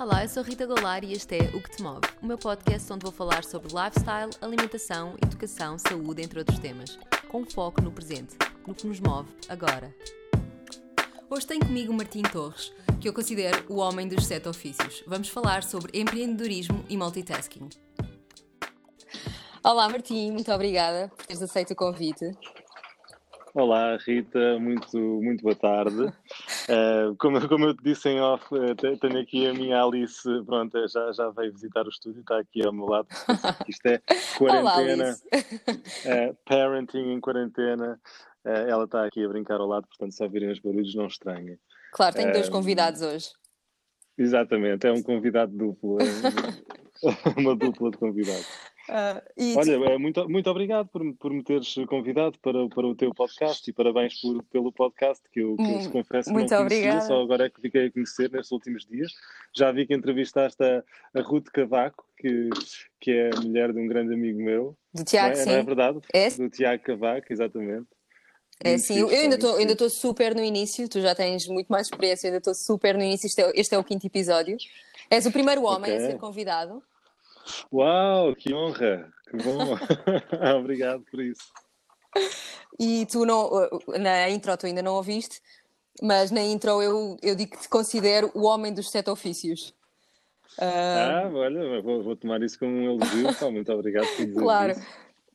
Olá, eu sou Rita Goulart e este é O Que Te Move, o meu podcast onde vou falar sobre lifestyle, alimentação, educação, saúde, entre outros temas, com foco no presente, no que nos move agora. Hoje tenho comigo o Martim Torres, que eu considero o homem dos sete ofícios. Vamos falar sobre empreendedorismo e multitasking. Olá, Martim, muito obrigada por teres aceito o convite. Olá, Rita, muito, muito boa tarde. Uh, como, como eu te disse em off, uh, tenho aqui a minha Alice, pronto, já, já veio visitar o estúdio, está aqui ao meu lado. Isto é quarentena, Olá, uh, parenting em quarentena. ela está aqui a brincar ao lado, portanto, se ouvirem os barulhos, não estranhem. Claro, tenho dois convidados hoje. Exatamente, é um convidado duplo, é uma dupla de convidados. Uh, Olha, tu... muito, muito obrigado por, por me teres convidado para, para o teu podcast e parabéns por, pelo podcast que eu, que eu hum, confesso muito que não obrigada. conhecia, só agora é que fiquei a conhecer nestes últimos dias. Já vi que entrevistaste a, a Ruth Cavaco, que, que é a mulher de um grande amigo meu. Do Tiago, não é. Não é verdade? É? Do Tiago Cavaco, exatamente. É sim, eu ainda estou ainda estou super no início, tu já tens muito mais experiência, eu ainda estou super no início, este é, este é o quinto episódio. És o primeiro homem Ok. a ser convidado. Uau, que honra! Que bom! Obrigado por isso. E tu não, na intro tu ainda não ouviste, mas na intro eu, eu digo que te considero o homem dos sete ofícios. Ah, Ah, olha, vou, vou tomar isso como um elogio. Pá, muito obrigado por dizer claro, isso.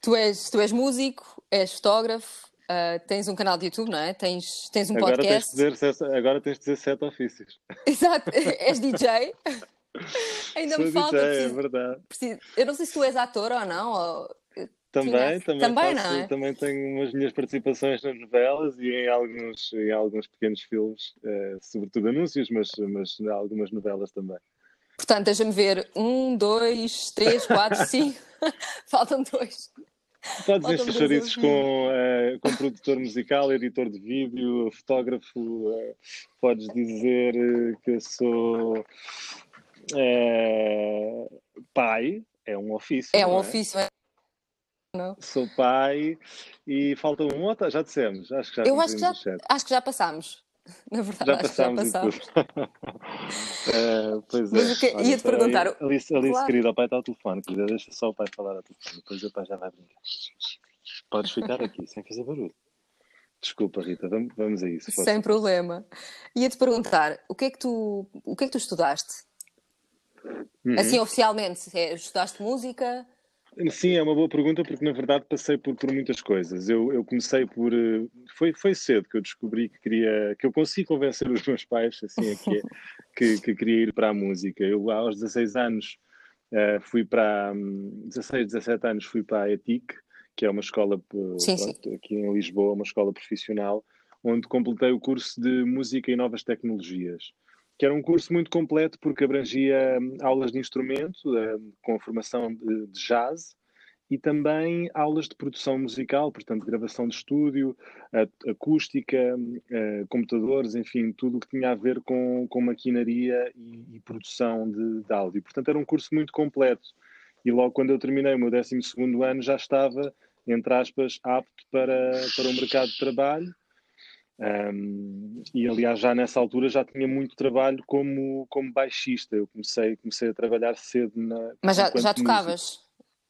tu és, tu és músico, és fotógrafo, ah, tens um canal de YouTube, não é? Tens, tens um Agora tens, podcast. de dizer, agora tens de dizer sete ofícios. Exato, és DJ. Ainda me falta. DJ, é preciso- verdade. preciso- Eu não sei se tu és ator ou não. ou- Também, Tinha- também, também, faço- não é? também tenho umas minhas participações nas novelas e em alguns, em alguns pequenos filmes, eh, sobretudo anúncios, mas, mas algumas novelas também. Portanto, deixa-me ver. Um, dois, três, quatro, cinco. Faltam dois. Podes chouriços eu- com, eh, com produtor musical, editor de vídeo, fotógrafo. eh, podes dizer que eu sou eh, pai, é um ofício. É um não ofício. é? Não. Sou pai e falta um outro, já dissemos. Acho que já Eu acho que já, acho que já passámos. Na verdade, Já que já passámos passámos. Eh, pois é. Mas o que- Olha, ia-te só aí- perguntar- Alice, Alice Claro. querida, o pai está ao telefone. Querida, deixa só o pai falar ao telefone. Depois o pai já vai brincar. Podes ficar aqui, sem fazer barulho. Desculpa, Rita, vamos, vamos a isso. Sem problema. Ia-te perguntar, o que é que tu, o que é que tu estudaste? Uhum. Assim, oficialmente, é, estudaste música? Sim, é uma boa pergunta porque na verdade passei por, por muitas coisas. Eu, eu comecei por. eh, Foi, foi cedo que eu descobri que queria. que eu consegui convencer os meus pais, assim é que que, que queria ir para a música. Eu, aos 16 anos, eh, fui para. hum, 16, 17 anos, fui para a ETIC, que é uma escola eh, Sim, sim. pronto, aqui em Lisboa, uma escola profissional, onde completei o curso de Música e Novas Tecnologias que era um curso muito completo porque abrangia hum, aulas de instrumento, com formação de, jazz, e também aulas de produção musical, portanto, gravação de estúdio, a- acústica, hum, computadores, enfim, tudo o que tinha a ver com, com maquinaria e, e produção de, de áudio. Portanto, era um curso muito completo. E logo quando eu terminei o meu 12 ano já estava, entre aspas, apto para, para o mercado de trabalho. Um, e aliás, já nessa altura já tinha muito trabalho como, como baixista. Eu comecei, comecei a trabalhar cedo na. Mas já, já tocavas?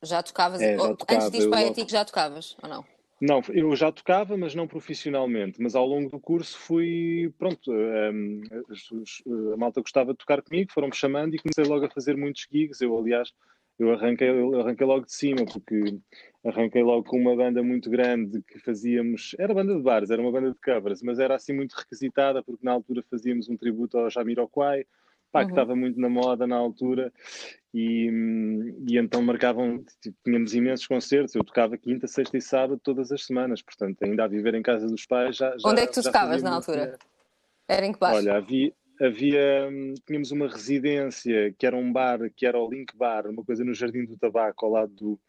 Já tocavas? É, já ou- tocava, Antes disso eu para a logo- já tocavas, ou não? Não, eu já tocava, mas não profissionalmente. Mas ao longo do curso fui, pronto, um, a malta gostava de tocar comigo, foram-me chamando e comecei logo a fazer muitos gigs. Eu, aliás, eu arranquei, eu arranquei logo de cima, porque arranquei logo com uma banda muito grande que fazíamos. Era banda de bares, era uma banda de covers, mas era assim muito requisitada, porque na altura fazíamos um tributo ao Jamiroquai, pá, que Uhum. estava muito na moda na altura. E, e então marcavam, tipo, tínhamos imensos concertos. Eu tocava quinta, sexta e sábado todas as semanas, portanto, ainda a viver em casa dos pais. Já, já, Onde é que tu tocavas na altura? Era em que baixo? Olha, havia, havia, hum, tínhamos uma residência que era um bar, que era o Link Bar, uma coisa no Jardim do Tabaco, ao lado do,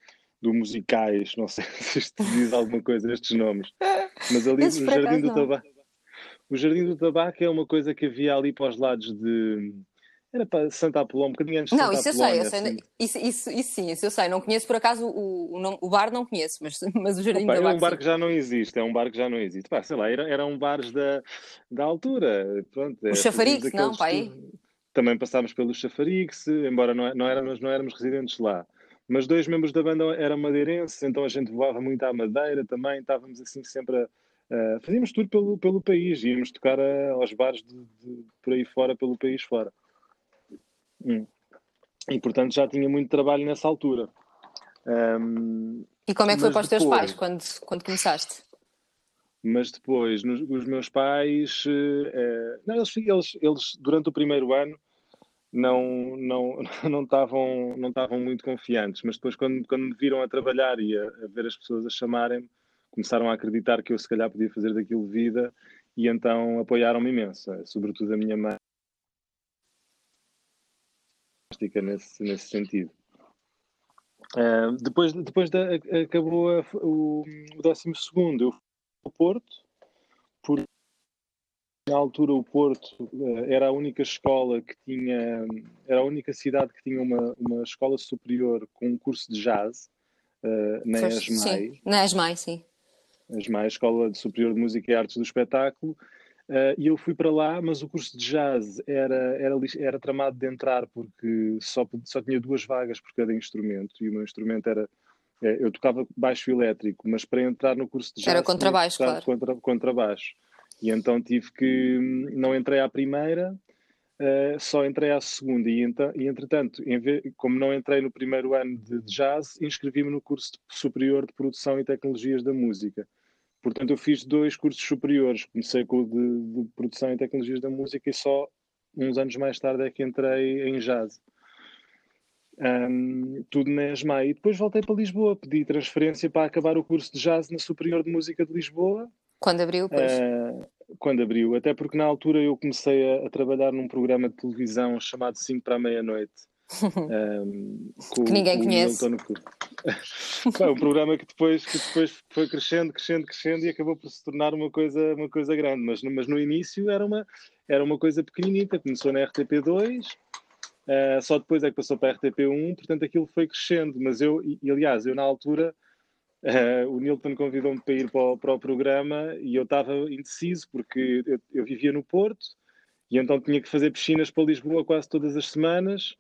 do Musicais. Não sei se isto diz alguma coisa, estes nomes. Mas ali Esses no Jardim do não. Tabaco. O Jardim do Tabaco é uma coisa que havia ali para os lados de. Era para Santa Apolónia, um bocadinho antes de Não, Santa isso eu sei, eu Apolónia, sei. assim. Isso, isso, isso sim, isso eu sei. Não conheço por acaso o, o, nome- o bar, não conheço, mas, mas o Jardim Opa, da é um Tabaco, bar sim. que já não existe, é um bar que já não existe. Pá, sei lá, era, eram bares da, da altura. Pronto, é, Os fazíamos não, aqueles- também passámos pelo Chafarix, embora não, não, éramos, não éramos residentes lá. Mas dois membros da banda eram madeirenses, então a gente voava muito à Madeira também, estávamos assim sempre a. Uh, fazíamos tudo pelo, pelo país, íamos tocar a, aos bares de, de, por aí fora, pelo país fora. Hum. E portanto já tinha muito trabalho nessa altura. Um, e como é que foi para os teus pais quando, quando começaste? Mas depois, nos, os meus pais, uh, não, eles, eles, eles, durante o primeiro ano não não não estavam não estavam muito confiantes, mas depois quando quando me viram a trabalhar e a, a ver as pessoas a chamarem começaram a acreditar que eu se calhar podia fazer daquilo vida e então apoiaram-me imenso, eh, sobretudo a minha mãe. Nesse nesse sentido. Uh, depois depois da, acabou a, o, o décimo segundo. Eu fui ao Porto por na altura o Porto eh, era a única escola que tinha, era a única cidade que tinha uma, uma escola superior com um curso de jazz, uh, na Foi, ESMAI. Sim, na ESMAI, sim. ESMAI, Escola Superior de Música e Artes do Espetáculo, uh, e eu fui para lá, mas o curso de jazz era, era, era tramado de entrar porque só, só tinha duas vagas por cada instrumento, e o meu instrumento era eu tocava baixo elétrico, mas para entrar no curso de jazz era contrabaixo, claro. Contra, contrabaixo. E então tive que. Não entrei à primeira, uh, só entrei à segunda. E, então, e entretanto, vez, como não entrei no primeiro ano de, de jazz, inscrevi-me no curso superior de produção e tecnologias da música. Portanto, eu fiz dois cursos superiores. Comecei com o de, de produção e tecnologias da música e só uns anos mais tarde é que entrei em jazz. Um, tudo na ESMA. E depois voltei para Lisboa, pedi transferência para acabar o curso de jazz na Superior de Música de Lisboa quando abriu, pois? Uh, quando abriu, até porque na altura eu comecei a, a trabalhar num programa de televisão chamado 5 para a meia-noite. Um, que ninguém conhece. Foi um programa que depois, que depois foi crescendo, crescendo, crescendo e acabou por se tornar uma coisa, uma coisa grande. Mas, mas no início era uma, era uma coisa pequeninita, começou na RTP2, uh, ah, só depois é que passou para a RTP1, portanto aquilo foi crescendo. Mas eu, e, aliás, eu na altura Uh, o Nilton convidou-me para ir para o, para o, programa e eu estava indeciso porque eu, eu, vivia no Porto e então tinha que fazer piscinas para Lisboa quase todas as semanas.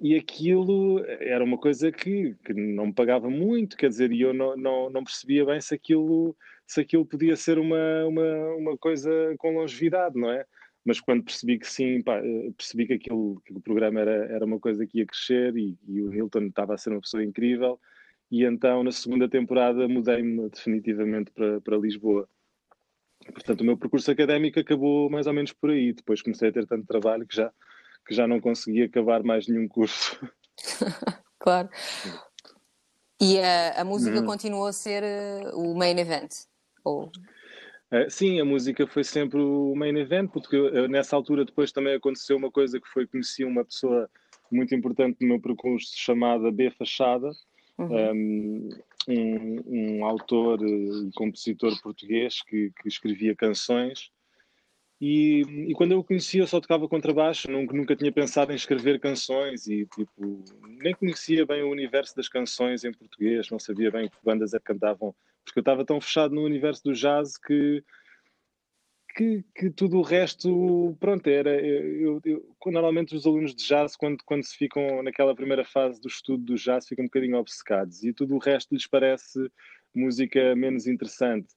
E aquilo era uma coisa que, que, não me pagava muito, quer dizer, e eu não, não, não, percebia bem se aquilo, se aquilo podia ser uma, uma, uma coisa com longevidade, não é? Mas quando percebi que sim, pá, eh, percebi que, aquilo, que o programa era, era uma coisa que ia crescer e, e o Hilton estava a ser uma pessoa incrível, e então na segunda temporada mudei-me definitivamente para, para Lisboa. Portanto, o meu percurso académico acabou mais ou menos por aí. Depois comecei a ter tanto trabalho que já, que já não consegui acabar mais nenhum curso. claro. E a, a música hum. continuou a ser uh, o main event? Ou... Uh, sim, a música foi sempre o main event, porque nessa altura depois também aconteceu uma coisa que foi conheci uma pessoa muito importante no meu percurso chamada B Fachada, uhum. um, um, autor e compositor português que, que escrevia canções. E, e, quando eu o conhecia, eu só tocava contrabaixo, nunca, nunca tinha pensado em escrever canções e tipo, nem conhecia bem o universo das canções em português, não sabia bem que bandas é que cantavam porque eu estava tão fechado no universo do jazz que, que, que tudo o resto, pronto, era. Eu, eu, normalmente os alunos de jazz, quando, quando se ficam naquela primeira fase do estudo do jazz, ficam um bocadinho obcecados e tudo o resto lhes parece música menos interessante.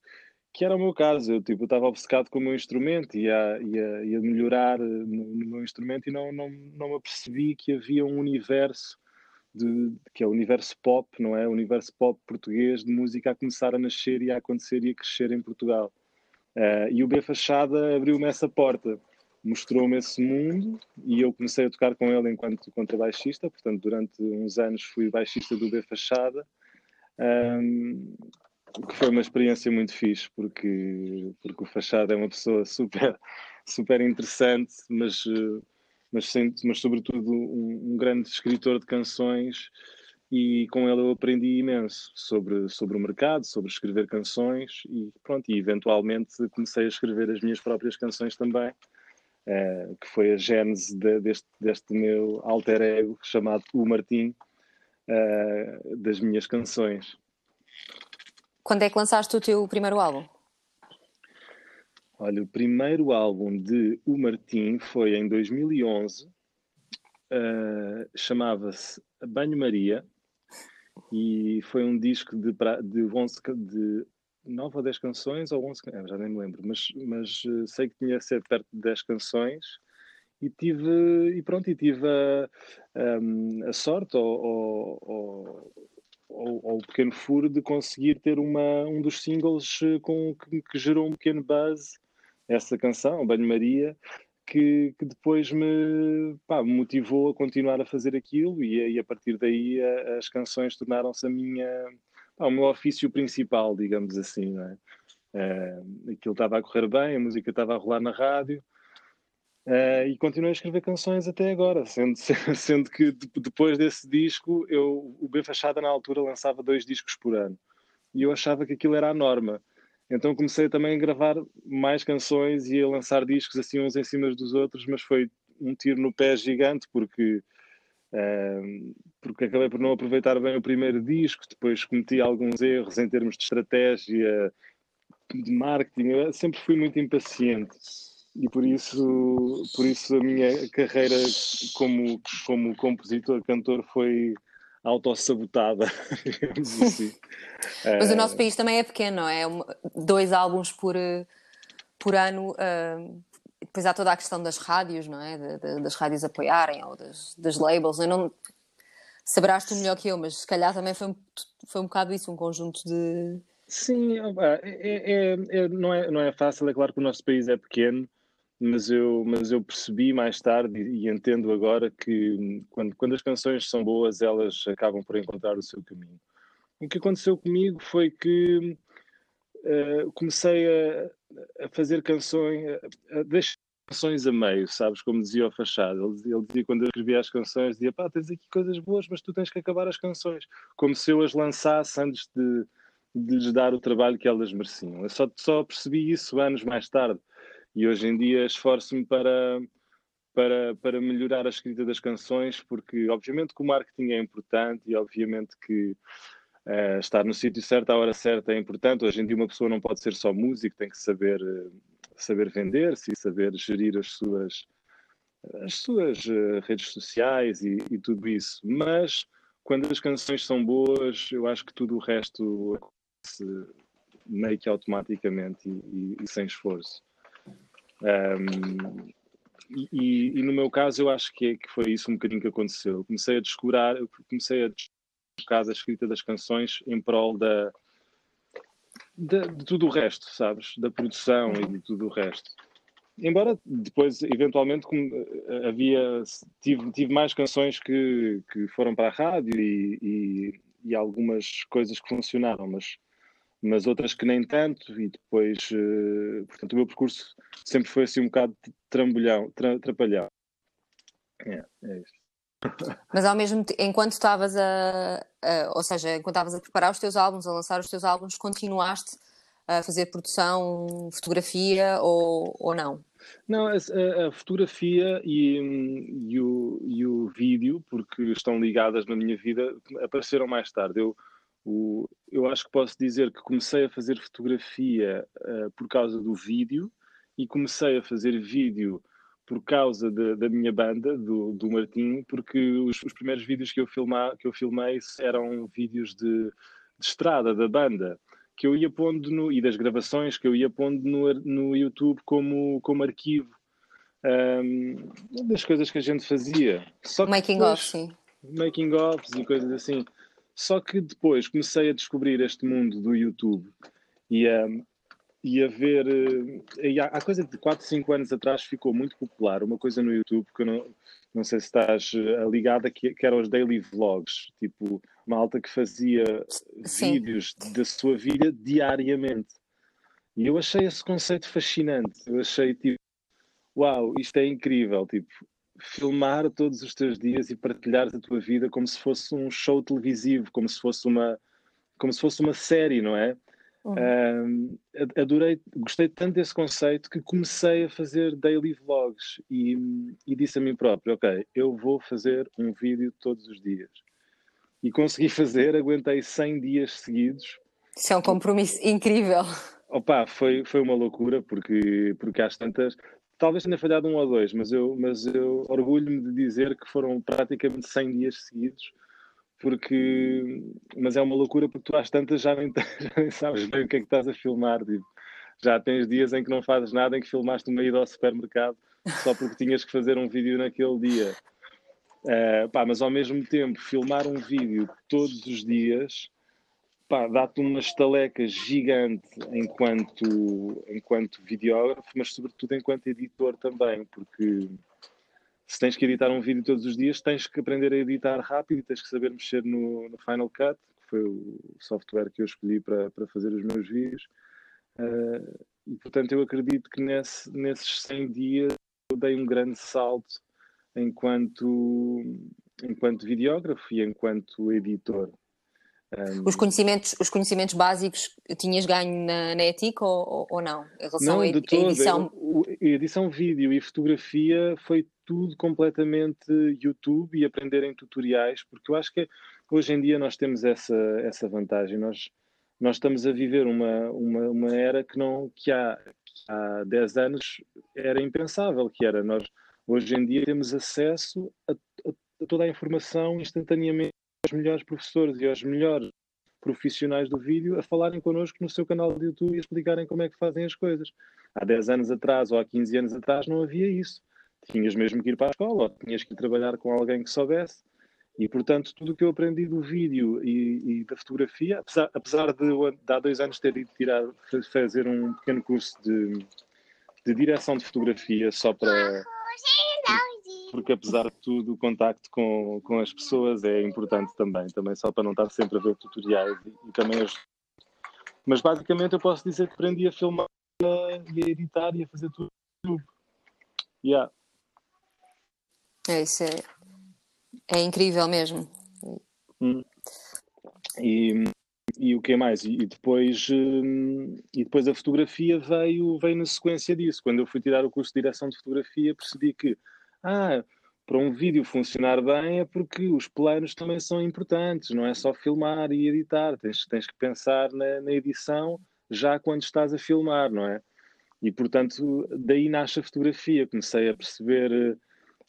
Que era o meu caso, eu tipo, estava obcecado com o meu instrumento e a, e a, e a melhorar no, no, meu instrumento e não, não, não me apercebi que havia um universo de, que é o universo pop, não é? O universo pop português de música a começar a nascer e a acontecer e a crescer em Portugal. Uh, e o B Fachada abriu-me essa porta, mostrou-me esse mundo e eu comecei a tocar com ele enquanto contrabaixista, portanto, durante uns anos fui baixista do B Fachada, um, que foi uma experiência muito fixe, porque, porque o Fachada é uma pessoa super, super interessante, mas. Uh, mas, mas sobretudo um, um, grande escritor de canções e com ele eu aprendi imenso sobre, sobre o mercado, sobre escrever canções e pronto, e eventualmente comecei a escrever as minhas próprias canções também, uh, que foi a gênese de, deste, deste meu alter ego chamado O Martim, uh, das minhas canções. Quando é que lançaste o teu primeiro álbum? Olha, o primeiro álbum de O Martim foi em 2011, uh, chamava-se Banho Maria, e foi um disco de, de, 11, de 9 ou 10 canções, ou 11, já nem me lembro, mas, mas uh, sei que tinha ser perto de 10 canções, e tive, e pronto, e tive a, a, sorte ou, ou, ou, o pequeno furo de conseguir ter uma, um dos singles com, que, que gerou um pequeno buzz essa canção, Banho Maria, que, que depois me pá, motivou a continuar a fazer aquilo e, e a partir daí a, as canções tornaram-se a minha, pá, o meu ofício principal, digamos assim. Não é? Uh, aquilo estava a correr bem, a música estava a rolar na rádio uh, e continuei a escrever canções até agora, sendo, sendo que depois desse disco, eu, o B Fachada na altura lançava dois discos por ano e eu achava que aquilo era a norma. Então comecei também a gravar mais canções e a lançar discos assim uns em cima dos outros, mas foi um tiro no pé gigante porque uh, porque acabei por não aproveitar bem o primeiro disco, depois cometi alguns erros em termos de estratégia, de marketing, eu sempre fui muito impaciente e por isso por isso a minha carreira como como compositor cantor foi autossabotada, assim. Mas o nosso país também é pequeno, não é? Dois álbuns por, por ano. Uh, depois há toda a questão das rádios, não é? De, de, das rádios apoiarem ou das, das labels. Eu não saberás tu melhor que eu, mas se calhar também foi, foi um bocado isso, um conjunto de. Sim, é, é, é, não, é, não é fácil, é claro que o nosso país é pequeno mas eu, mas eu percebi mais tarde e, e entendo agora que quando, quando as canções são boas, elas acabam por encontrar o seu caminho. O que aconteceu comigo foi que uh, comecei a, a, fazer canções, a, a deixar canções a meio, sabes? Como dizia o Fachado. Ele, ele, dizia, quando eu escrevia as canções, dizia, pá, tens aqui coisas boas, mas tu tens que acabar as canções. Como se eu as lançasse antes de, de lhes dar o trabalho que elas mereciam. Eu só, só percebi isso anos mais tarde e hoje em dia esforço-me para, para, para melhorar a escrita das canções, porque obviamente que o marketing é importante e obviamente que uh, estar no sítio certo à hora certa é importante. Hoje em dia uma pessoa não pode ser só músico, tem que saber, uh, saber vender-se e saber gerir as suas, as suas uh, redes sociais e, e, tudo isso. Mas quando as canções são boas, eu acho que tudo o resto se meio que automaticamente e, e, e sem esforço. Um, e, e, no meu caso eu acho que, é, que foi isso um bocadinho que aconteceu. Comecei a descurar, comecei a descobrir a escrita das canções em prol da, de, de, tudo o resto, sabes? Da produção e de tudo o resto. Embora depois, eventualmente, eh, havia, tive, tive mais canções que, que foram para a rádio e, e, e algumas coisas que funcionaram, mas mas outras que nem tanto, e depois, uh, portanto, o meu percurso sempre foi assim um bocado trambolhão, tra, trapalhão. É, é isso. Mas ao mesmo tempo, enquanto estavas a, a, ou seja, enquanto estavas a preparar os teus álbuns, a lançar os teus álbuns, continuaste a fazer produção, fotografia ou, ou não? Não, a, a fotografia e, e, o, e o vídeo, porque estão ligadas na minha vida, apareceram mais tarde. Eu, o, eu acho que posso dizer que comecei a fazer fotografia uh, por causa do vídeo e comecei a fazer vídeo por causa de, da minha banda, do, do Martim, porque os, os, primeiros vídeos que eu, filmar, que eu filmei eram vídeos de, de estrada da banda, que eu ia pondo no, e das gravações que eu ia pondo no, no YouTube como, como arquivo. Um, das coisas que a gente fazia. Só making depois, off, sim. Making offs e coisas assim. Só que depois comecei a descobrir este mundo do YouTube e a, e a ver. Eh, e há, há coisa de 4, 5 anos atrás ficou muito popular uma coisa no YouTube que eu não, não sei se estás eh, ligada, que, que eram os daily vlogs. Tipo, uma alta que fazia Sim. vídeos da sua vida diariamente. E eu achei esse conceito fascinante. Eu achei tipo, uau, isto é incrível. Tipo, filmar todos os teus dias e partilhar a tua vida como se fosse um show televisivo, como se fosse uma, como se fosse uma série, não é? Uhum. Uh, adorei, gostei tanto desse conceito que comecei a fazer daily vlogs e, e disse a mim próprio: Ok, eu vou fazer um vídeo todos os dias. E consegui fazer, aguentei 100 dias seguidos. Isso é um compromisso incrível. Opa, foi, foi uma loucura, porque, porque às tantas, talvez tenha falhado um ou dois, mas eu, mas eu orgulho-me de dizer que foram praticamente 100 dias seguidos, porque, mas é uma loucura porque tu às tantas já nem, já nem sabes bem o que é que estás a filmar, tipo, já tens dias em que não fazes nada, em que filmaste uma ida ao supermercado só porque tinhas que fazer um vídeo naquele dia. Uh, pá, mas ao mesmo tempo, filmar um vídeo todos os dias dá-te uma estaleca gigante enquanto, enquanto videógrafo, mas sobretudo enquanto editor também, porque se tens que editar um vídeo todos os dias, tens que aprender a editar rápido e tens que saber mexer no, no Final Cut, que foi o software que eu escolhi para, para fazer os meus vídeos. Uh, e portanto, eu acredito que nesse, nesses 100 dias eu dei um grande salto enquanto, enquanto videógrafo e enquanto editor. Um, os, conhecimentos, os conhecimentos básicos tinhas ganho na, na ETIC ou, ou, não? Em relação não, à edição? edição vídeo e fotografia foi tudo completamente YouTube e aprender em tutoriais, porque eu acho que hoje em dia nós temos essa, essa vantagem. Nós, nós estamos a viver uma, uma, uma era que, não, que, há, que há 10 anos era impensável, que era nós hoje em dia temos acesso a, a, a toda a informação instantaneamente aos melhores professores e aos melhores profissionais do vídeo a falarem connosco no seu canal de YouTube e explicarem como é que fazem as coisas. Há 10 anos atrás ou há 15 anos atrás não havia isso. Tinhas mesmo que ir para a escola ou tinhas que ir trabalhar com alguém que soubesse. E, portanto, tudo o que eu aprendi do vídeo e, e da fotografia, apesar, apesar de, de, há dois anos ter ido tirar, fazer um pequeno curso de, de direção de fotografia só para porque apesar de tudo o contacto com, com as pessoas é importante também, também só para não estar sempre a ver tutoriais e, e também as... Mas basicamente eu posso dizer que aprendi a filmar e a editar e a fazer tudo no YouTube. Yeah. É, isso é, é incrível mesmo. Hum. E, e o que mais? E, depois, hum, e depois a fotografia veio, veio na sequência disso. Quando eu fui tirar o curso de direção de fotografia, percebi que ah, para um vídeo funcionar bem é porque os planos também são importantes, não é só filmar e editar, tens, tens que pensar na, na edição já quando estás a filmar, não é? E portanto, daí nasce a fotografia. Comecei a perceber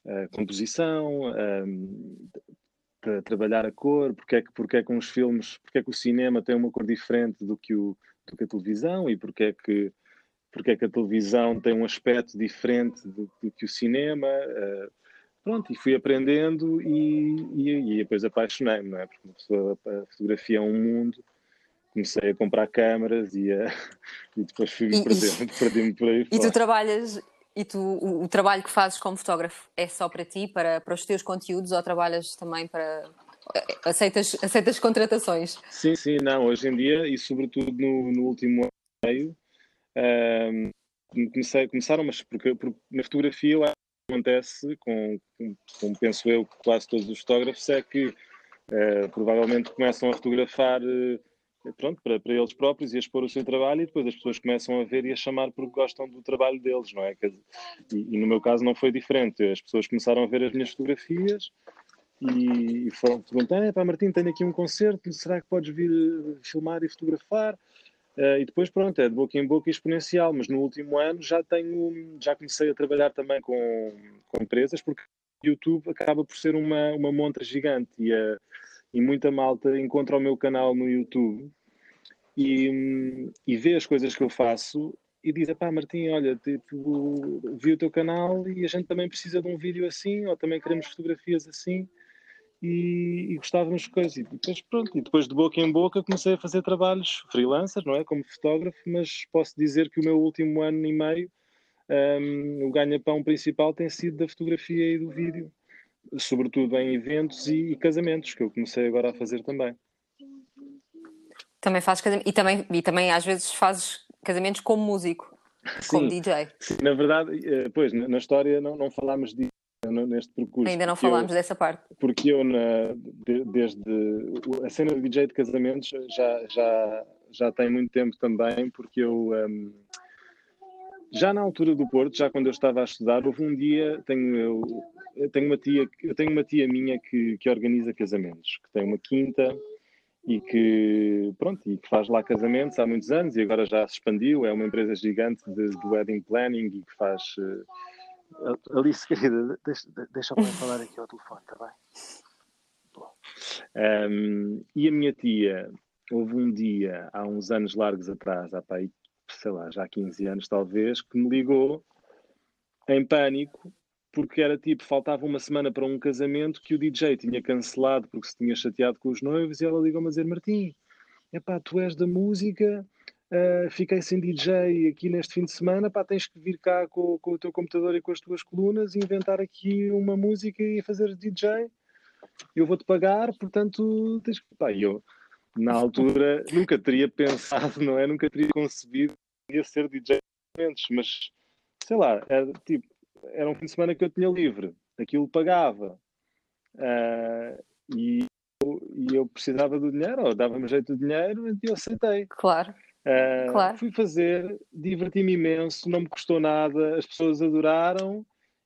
eh, a composição, a, a, trabalhar a cor, porque é, que, porque é que uns filmes, porque é que o cinema tem uma cor diferente do que, o, do que a televisão e porque é que porque é que a televisão tem um aspecto diferente do, do que o cinema. Uh, pronto, e fui aprendendo e, e, e depois apaixonei-me, não é? Porque a fotografia é um mundo. Comecei a comprar câmaras e, a, e depois fui-me perdendo, perdi-me por aí. E fora. tu trabalhas, e tu, o, o, trabalho que fazes como fotógrafo é só para ti, para, para os teus conteúdos, ou trabalhas também para. Aceitas, aceitas contratações? Sim, sim, não. Hoje em dia, e sobretudo no, no último ano meio, um, comecei, começaram, mas porque, porque na fotografia que acontece, com, com, como penso eu, quase todos os fotógrafos, é que uh, provavelmente começam a fotografar uh, pronto, para, para eles próprios e a expor o seu trabalho e depois as pessoas começam a ver e a chamar porque gostam do trabalho deles, não é? E, e no meu caso não foi diferente. As pessoas começaram a ver as minhas fotografias e, e foram perguntar, pá Martim, tenho aqui um concerto, será que podes vir eh, filmar e fotografar? Uh, e depois, pronto, é de boca em boca exponencial, mas no último ano já tenho, já comecei a trabalhar também com, com empresas, porque YouTube acaba por ser uma, uma montra gigante e, uh, e muita malta encontra o meu canal no YouTube e, e vê as coisas que eu faço e diz, pá Martim, olha, tipo, vi o teu canal e a gente também precisa de um vídeo assim, ou também queremos fotografias assim e, e gostávamos de coisas. E depois, pronto, e depois de boca em boca comecei a fazer trabalhos freelancers, não é? Como fotógrafo, mas posso dizer que o meu último ano e meio, um, o ganha-pão principal tem sido da fotografia e do vídeo, sobretudo em eventos e, e casamentos, que eu comecei agora a fazer também. Também fazes casamento, e também, e também às vezes fazes casamentos como músico, como sim, DJ. Sim, na verdade, eh, pois, na história não, não falámos disso neste percurso. Ainda não falámos eu, dessa parte. Porque eu, na, de, desde a cena de DJ de casamentos, já, já, já tem muito tempo também, porque eu. Um, já na altura do Porto, já quando eu estava a estudar, houve um dia, tenho, eu, eu tenho uma tia, eu tenho uma tia minha que, que organiza casamentos, que tem uma quinta e que, pronto, e que faz lá casamentos há muitos anos e agora já se expandiu, é uma empresa gigante de, de wedding planning e que faz... Uh, Alice, querida, deixa, deixa falar aqui ao telefone, está bem? Um, e a minha tia, houve um dia, há uns anos largos atrás, há pá, sei lá, já há 15 anos talvez, que me ligou em pânico, porque era tipo, faltava uma semana para um casamento que o DJ tinha cancelado porque se tinha chateado com os noivos e ela ligou-me a dizer, Martim, epá, tu és da música, uh, fiquei sem DJ aqui neste fim de semana, pá, tens que vir cá com, com o teu computador e com as tuas colunas e inventar aqui uma música e fazer DJ eu vou-te pagar, portanto, tens que. Pá, eu, na altura, nunca teria pensado, não é? Nunca teria concebido que ia ser DJ mas sei lá, era, tipo, era um fim de semana que eu tinha livre, aquilo pagava uh, e, eu, e eu precisava do dinheiro, ou dava-me jeito de dinheiro, e eu aceitei. Claro. Claro. Fui fazer, diverti-me imenso, não me custou nada, as pessoas adoraram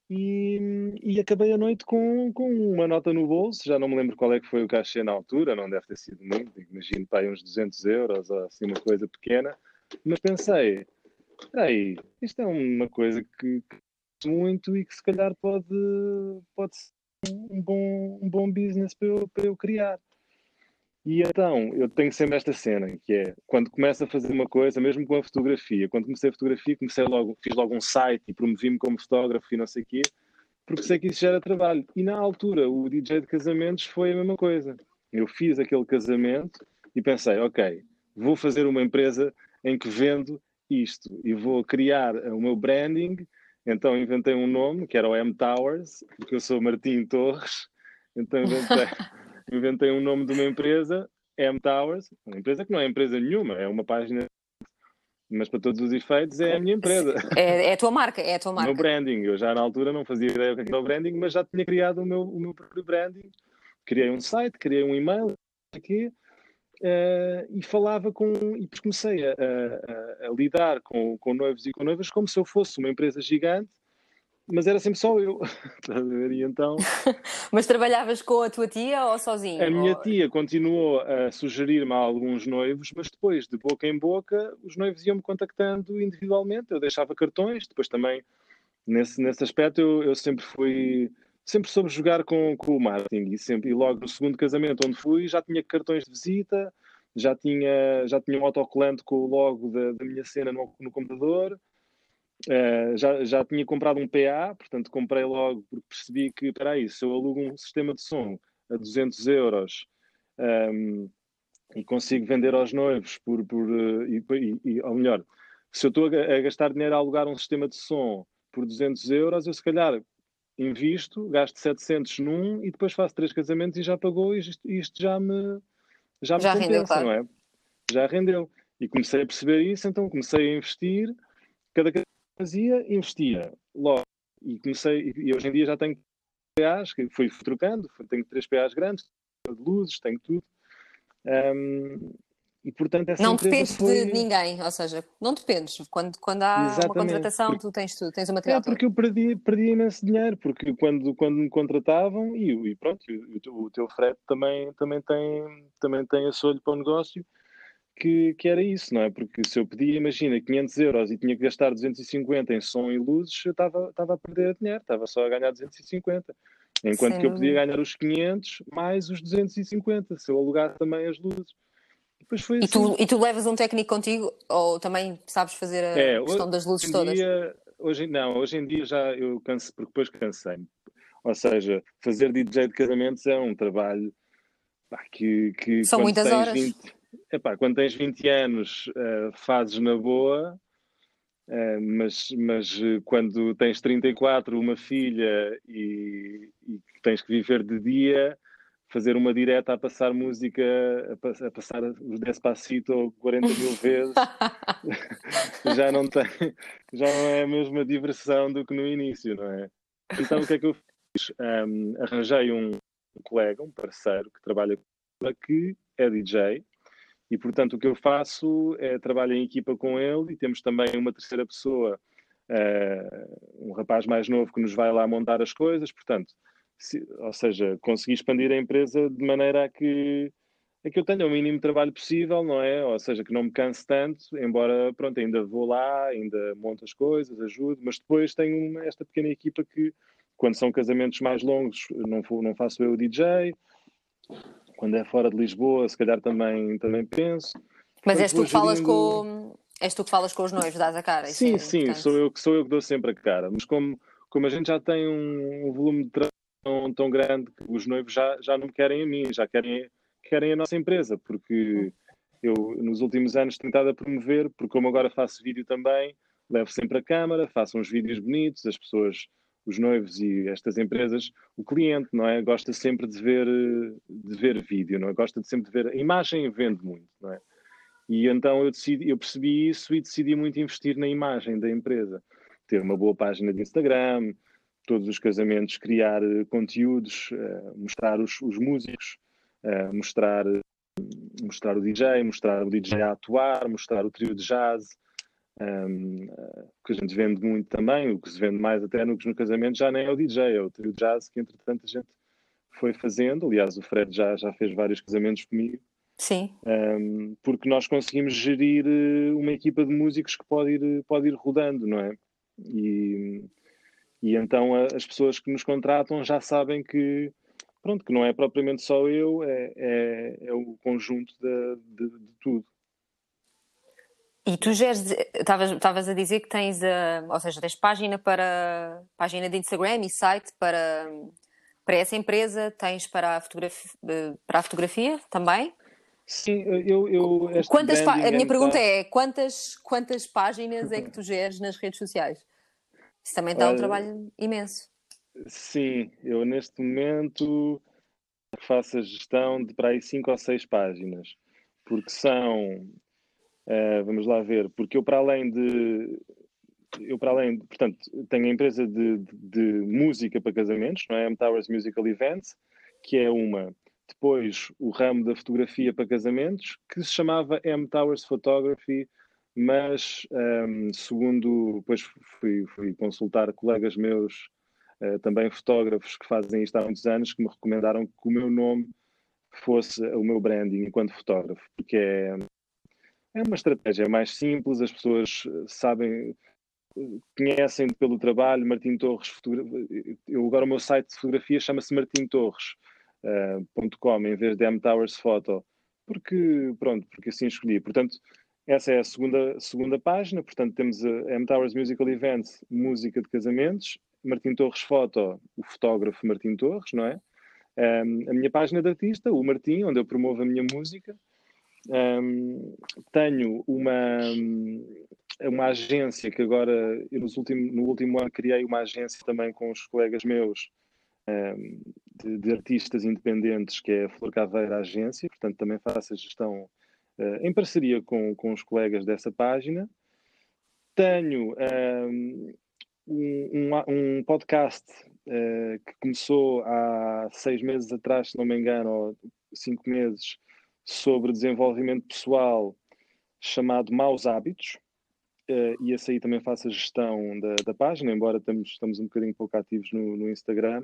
e, e, acabei a noite com, com uma nota no bolso, já não me lembro qual é que foi o cachê na altura, não deve ter sido muito, imagino para uns 200 euros ou assim uma coisa pequena, mas pensei, aí, isto é uma coisa que, que muito e que se calhar pode, pode ser um bom, um bom business para eu, para eu criar. E então, eu tenho sempre esta cena, que é, quando começo a fazer uma coisa, mesmo com a fotografia, quando comecei a fotografia, comecei logo, fiz logo um site e promovi-me como fotógrafo e não sei o quê, porque sei que isso já era trabalho. E na altura, o DJ de casamentos foi a mesma coisa. Eu fiz aquele casamento e pensei, ok, vou fazer uma empresa em que vendo isto e vou criar o meu branding. Então inventei um nome, que era o M Towers, porque eu sou Martim Torres, então inventei... inventei um nome de uma empresa, M Towers, uma empresa que não é empresa nenhuma, é uma página, mas para todos os efeitos é a minha empresa. É, é a tua marca, é a tua marca. O meu branding, eu já na altura não fazia ideia do que era o branding, mas já tinha criado o meu, o meu próprio branding. Criei um site, criei um e-mail, aqui, uh, e falava com, e comecei a, a, a lidar com, com noivos e com noivas como se eu fosse uma empresa gigante mas era sempre só eu. e então... mas trabalhavas com a tua tia ou sozinho? A minha ou... tia continuou a sugerir-me a alguns noivos, mas depois, de boca em boca, os noivos iam-me contactando individualmente. Eu deixava cartões, depois também, nesse, nesse aspecto, eu, eu sempre fui. Sempre soube jogar com, com o marketing e, sempre, e logo no segundo casamento onde fui já tinha cartões de visita, já tinha, já tinha um autocolante com o logo da, da minha cena no, no computador, Uh, já, já tinha comprado um PA, portanto comprei logo porque percebi que, espera aí, se eu alugo um sistema de som a 200 euros um, ehm, e consigo vender aos noivos por, por uh, e, e, ou melhor, se eu estou a, a, gastar dinheiro a alugar um sistema de som por 200 euros, eu se calhar invisto, gasto 700 num e depois faço três casamentos e já pagou e isto, isto já me já me já compensa, rendeu, claro. não é? Já rendeu. E comecei a perceber isso, então comecei a investir cada fazia, investia logo. E comecei, e hoje em dia já tenho PAs, que fui trocando, tenho três PAs grandes, de luzes, tenho tudo. Um, e portanto essa Não dependes foi... de ninguém, ou seja, não dependes. Quando, quando há Exatamente, uma contratação, porque... tu tens tudo, tens o material. É porque eu perdi, perdi imenso dinheiro, porque quando, quando me contratavam, e, e pronto, o, o teu frete também, também, tem, também tem esse olho para o negócio que, que, era isso, não é? Porque se eu pedia, imagina, 500 euros e tinha que gastar 250 em som e luzes, eu estava, estava a perder dinheiro, estava só a ganhar 250. Enquanto Sim. que eu podia ganhar os 500 mais os 250, se eu alugar também as luzes. Depois foi e, assim. tu, e tu levas um técnico contigo ou também sabes fazer a é, questão das luzes todas? Dia, hoje, não, hoje em dia já eu canso, porque depois cansei-me. Ou seja, fazer DJ de casamentos é um trabalho pá, que, que. São muitas horas. 20, Epá, quando tens 20 anos, uh, fazes na boa, uh, mas, mas eh, quando tens 34, uma filha e, e, tens que viver de dia, fazer uma direta a passar música, a, a passar os Despacito 40 mil vezes, já, não tem, já não é a mesma diversão do que no início, não é? Então o que é que eu fiz? Um, arranjei um colega, um parceiro que trabalha que é DJ, e, portanto, o que eu faço é trabalho em equipa com ele e temos também uma terceira pessoa, uh, um rapaz mais novo que nos vai lá montar as coisas. Portanto, se, ou seja, consegui expandir a empresa de maneira a que, é que eu tenha o mínimo trabalho possível, não é? Ou seja, que não me canse tanto, embora, pronto, ainda vou lá, ainda monto as coisas, ajudo, mas depois tenho uma, esta pequena equipa que, quando são casamentos mais longos, não, não faço eu o DJ, quando é fora de Lisboa, se calhar também, também penso. Mas és tu que falas com És tu que falas com os noivos, dás a cara? Sim, é sim, sou eu, sou eu que dou sempre a cara. Mas como, como a gente já tem um, um volume de trabalho tão, tão grande, os noivos já, já não me querem a mim, já querem, querem a nossa empresa, porque eu nos últimos anos tenho estado a promover, porque como agora faço vídeo também, levo sempre a câmara, faço uns vídeos bonitos, as pessoas, os noivos e estas empresas, o cliente, não é? Gosta sempre de ver, de ver vídeo, não é? Gosta de sempre de ver, a imagem vende muito, não é? E então eu, decidi, eu percebi isso e decidi muito investir na imagem da empresa. Ter uma boa página de Instagram, todos os casamentos, criar eh, conteúdos, uh, mostrar os, os músicos, uh, mostrar, mostrar o DJ, mostrar o DJ a atuar, mostrar o trio de jazz, um, que a gente vende muito também, o que se vende mais até no, no casamento já nem é o DJ, é o trio de jazz que entretanto a gente foi fazendo. Aliás, o Fred já, já fez vários casamentos comigo Sim. Um, porque nós conseguimos gerir eh, uma equipa de músicos que pode ir, pode ir rodando, não é? E, e então a, as pessoas que nos contratam já sabem que, pronto, que não é propriamente só eu, é, é, é o conjunto de, de, de, tudo. E tu já estavas a dizer que tens, a, ou seja, tens página para página de Instagram e site para, para essa empresa, tens para a fotografia, para a fotografia também? Sim, eu. eu quantas a minha pergunta é: quantas, quantas páginas é que tu geres nas redes sociais? Isso também dá um trabalho imenso. Sim, eu neste momento faço a gestão de para aí 5 ou 6 páginas, porque são. Uh, vamos lá ver, porque eu para além de. Eu para além, de, portanto, tenho a empresa de, de, de música para casamentos, não é? M Towers Musical Events, que é uma depois o ramo da fotografia para casamentos, que se chamava M Towers Photography, mas um, segundo, depois fui, fui, consultar colegas meus, uh, também fotógrafos que fazem isto há muitos anos, que me recomendaram que o meu nome fosse o meu branding enquanto fotógrafo, porque é, é uma estratégia mais simples, as pessoas sabem, conhecem pelo trabalho, Martim Torres, eu agora o meu site de fotografia chama-se Martim Torres, .com em vez de M Towers Photo, porque, pronto, porque assim escolhi. Portanto, essa é a segunda, segunda página, portanto temos a M Towers Musical Events, música de casamentos, Martim Torres Foto, o fotógrafo Martim Torres, não é? Um, a minha página de artista, o Martim, onde eu promovo a minha música. Um, tenho uma, uma agência que agora, eu nos último, no último ano criei uma agência também com os colegas meus, um, de, de, artistas independentes, que é a Flor Caveira Agência, portanto também faço a gestão uh, em parceria com, com os colegas dessa página. Tenho um, um, um podcast uh, que começou há seis meses atrás, se não me engano, ou cinco meses, sobre desenvolvimento pessoal, chamado Maus Hábitos. Uh, e esse aí também faço a gestão da, da página, embora estamos, estamos um bocadinho pouco ativos no, no Instagram.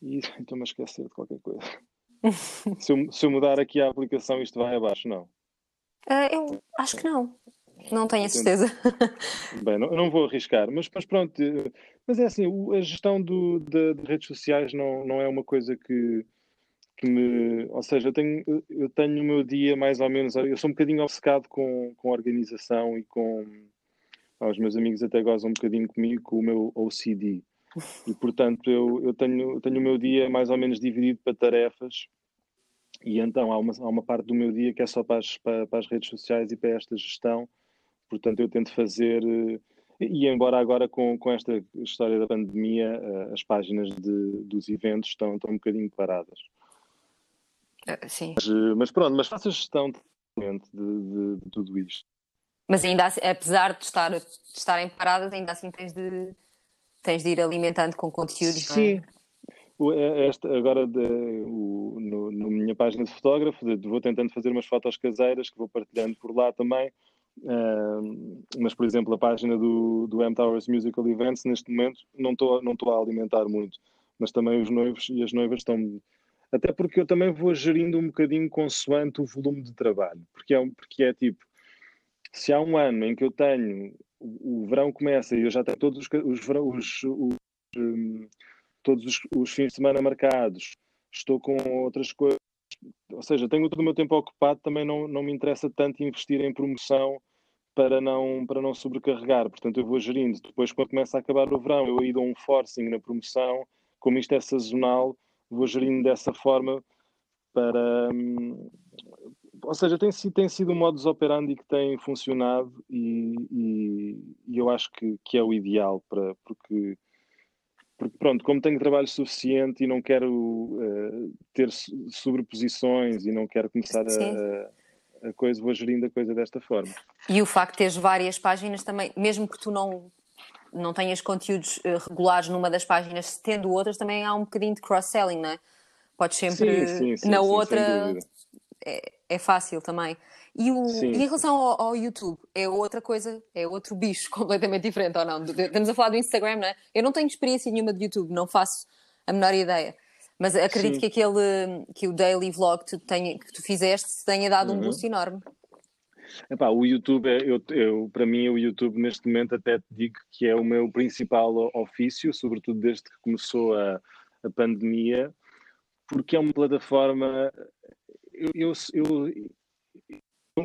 E estou-me a esquecer de qualquer coisa. se, eu, se, eu, mudar aqui a aplicação, isto vai abaixo, não? Uh, eu acho que não. Não tenho a certeza. Bem, não, não vou arriscar, mas, mas, pronto. Eh, mas é assim, a gestão do, de, de, redes sociais não, não é uma coisa que, que me. Ou seja, eu tenho, eu tenho o meu dia mais ou menos. Eu sou um bocadinho obcecado com, com organização e com. os meus amigos até gozam um bocadinho comigo com o meu OCD. E, portanto, eu, eu tenho, tenho o meu dia mais ou menos dividido para tarefas e então há uma, há uma parte do meu dia que é só para as, para, para as redes sociais e para esta gestão. Portanto, eu tento fazer. Eh, e embora agora com, com esta história da pandemia, eh, as páginas de, dos eventos estão, estão um bocadinho paradas. Uh, sim. Mas, mas, pronto, mas faço a gestão de, de, de, tudo isto. Mas ainda assim, apesar de, estar, de estarem paradas, ainda assim tens de tens de ir alimentando com conteúdos. Sim. É? Esta, agora, de, o, no, na minha página de fotógrafo, vou tentando fazer umas fotos caseiras que vou partilhando por lá também. Uh, mas, por exemplo, a página do, do M Towers Musical Events, neste momento, não estou não a alimentar muito. Mas também os noivos e as noivas estão Até porque eu também vou gerindo um bocadinho consoante o volume de trabalho. Porque é, porque é tipo, se há um ano em que eu tenho, o, o verão começa e eu já tenho todos os, os, os, os um, todos os, os fins de semana marcados, estou com outras coisas, ou seja, tenho todo o meu tempo ocupado, também não, não me interessa tanto investir em promoção para não, para não sobrecarregar. Portanto, eu vou gerindo. Depois, quando começa a acabar o verão, eu aí dou um forcing na promoção. Como isto é sazonal, vou gerindo dessa forma para. Hum, ou seja, tem, tem sido um modus operandi que tem funcionado e, e, e eu acho que, que é o ideal para, porque porque pronto, como tenho trabalho suficiente e não quero uh, ter sobreposições e não quero começar a, a, coisa, vou gerindo a coisa desta forma. E o facto de teres várias páginas também, mesmo que tu não, não tenhas conteúdos uh, regulares numa das páginas, tendo outras, também há um bocadinho de cross-selling, não é? Podes sempre sim, sim, sim, na outra. É, é fácil também. E, o, e em relação ao, ao, YouTube, é outra coisa, é outro bicho completamente diferente, ou não? Estamos a falar do Instagram, não é? Eu não tenho experiência nenhuma de YouTube, não faço a menor ideia. Mas acredito que aquele, que o daily vlog que tu, tenha, que tu fizeste tenha dado uhum. um boost enorme. Epá, o YouTube, é, eu, eu, para mim, o YouTube neste momento até te digo que é o meu principal ofício, sobretudo desde que começou a, a pandemia, porque é uma plataforma. Eu, eu, eu,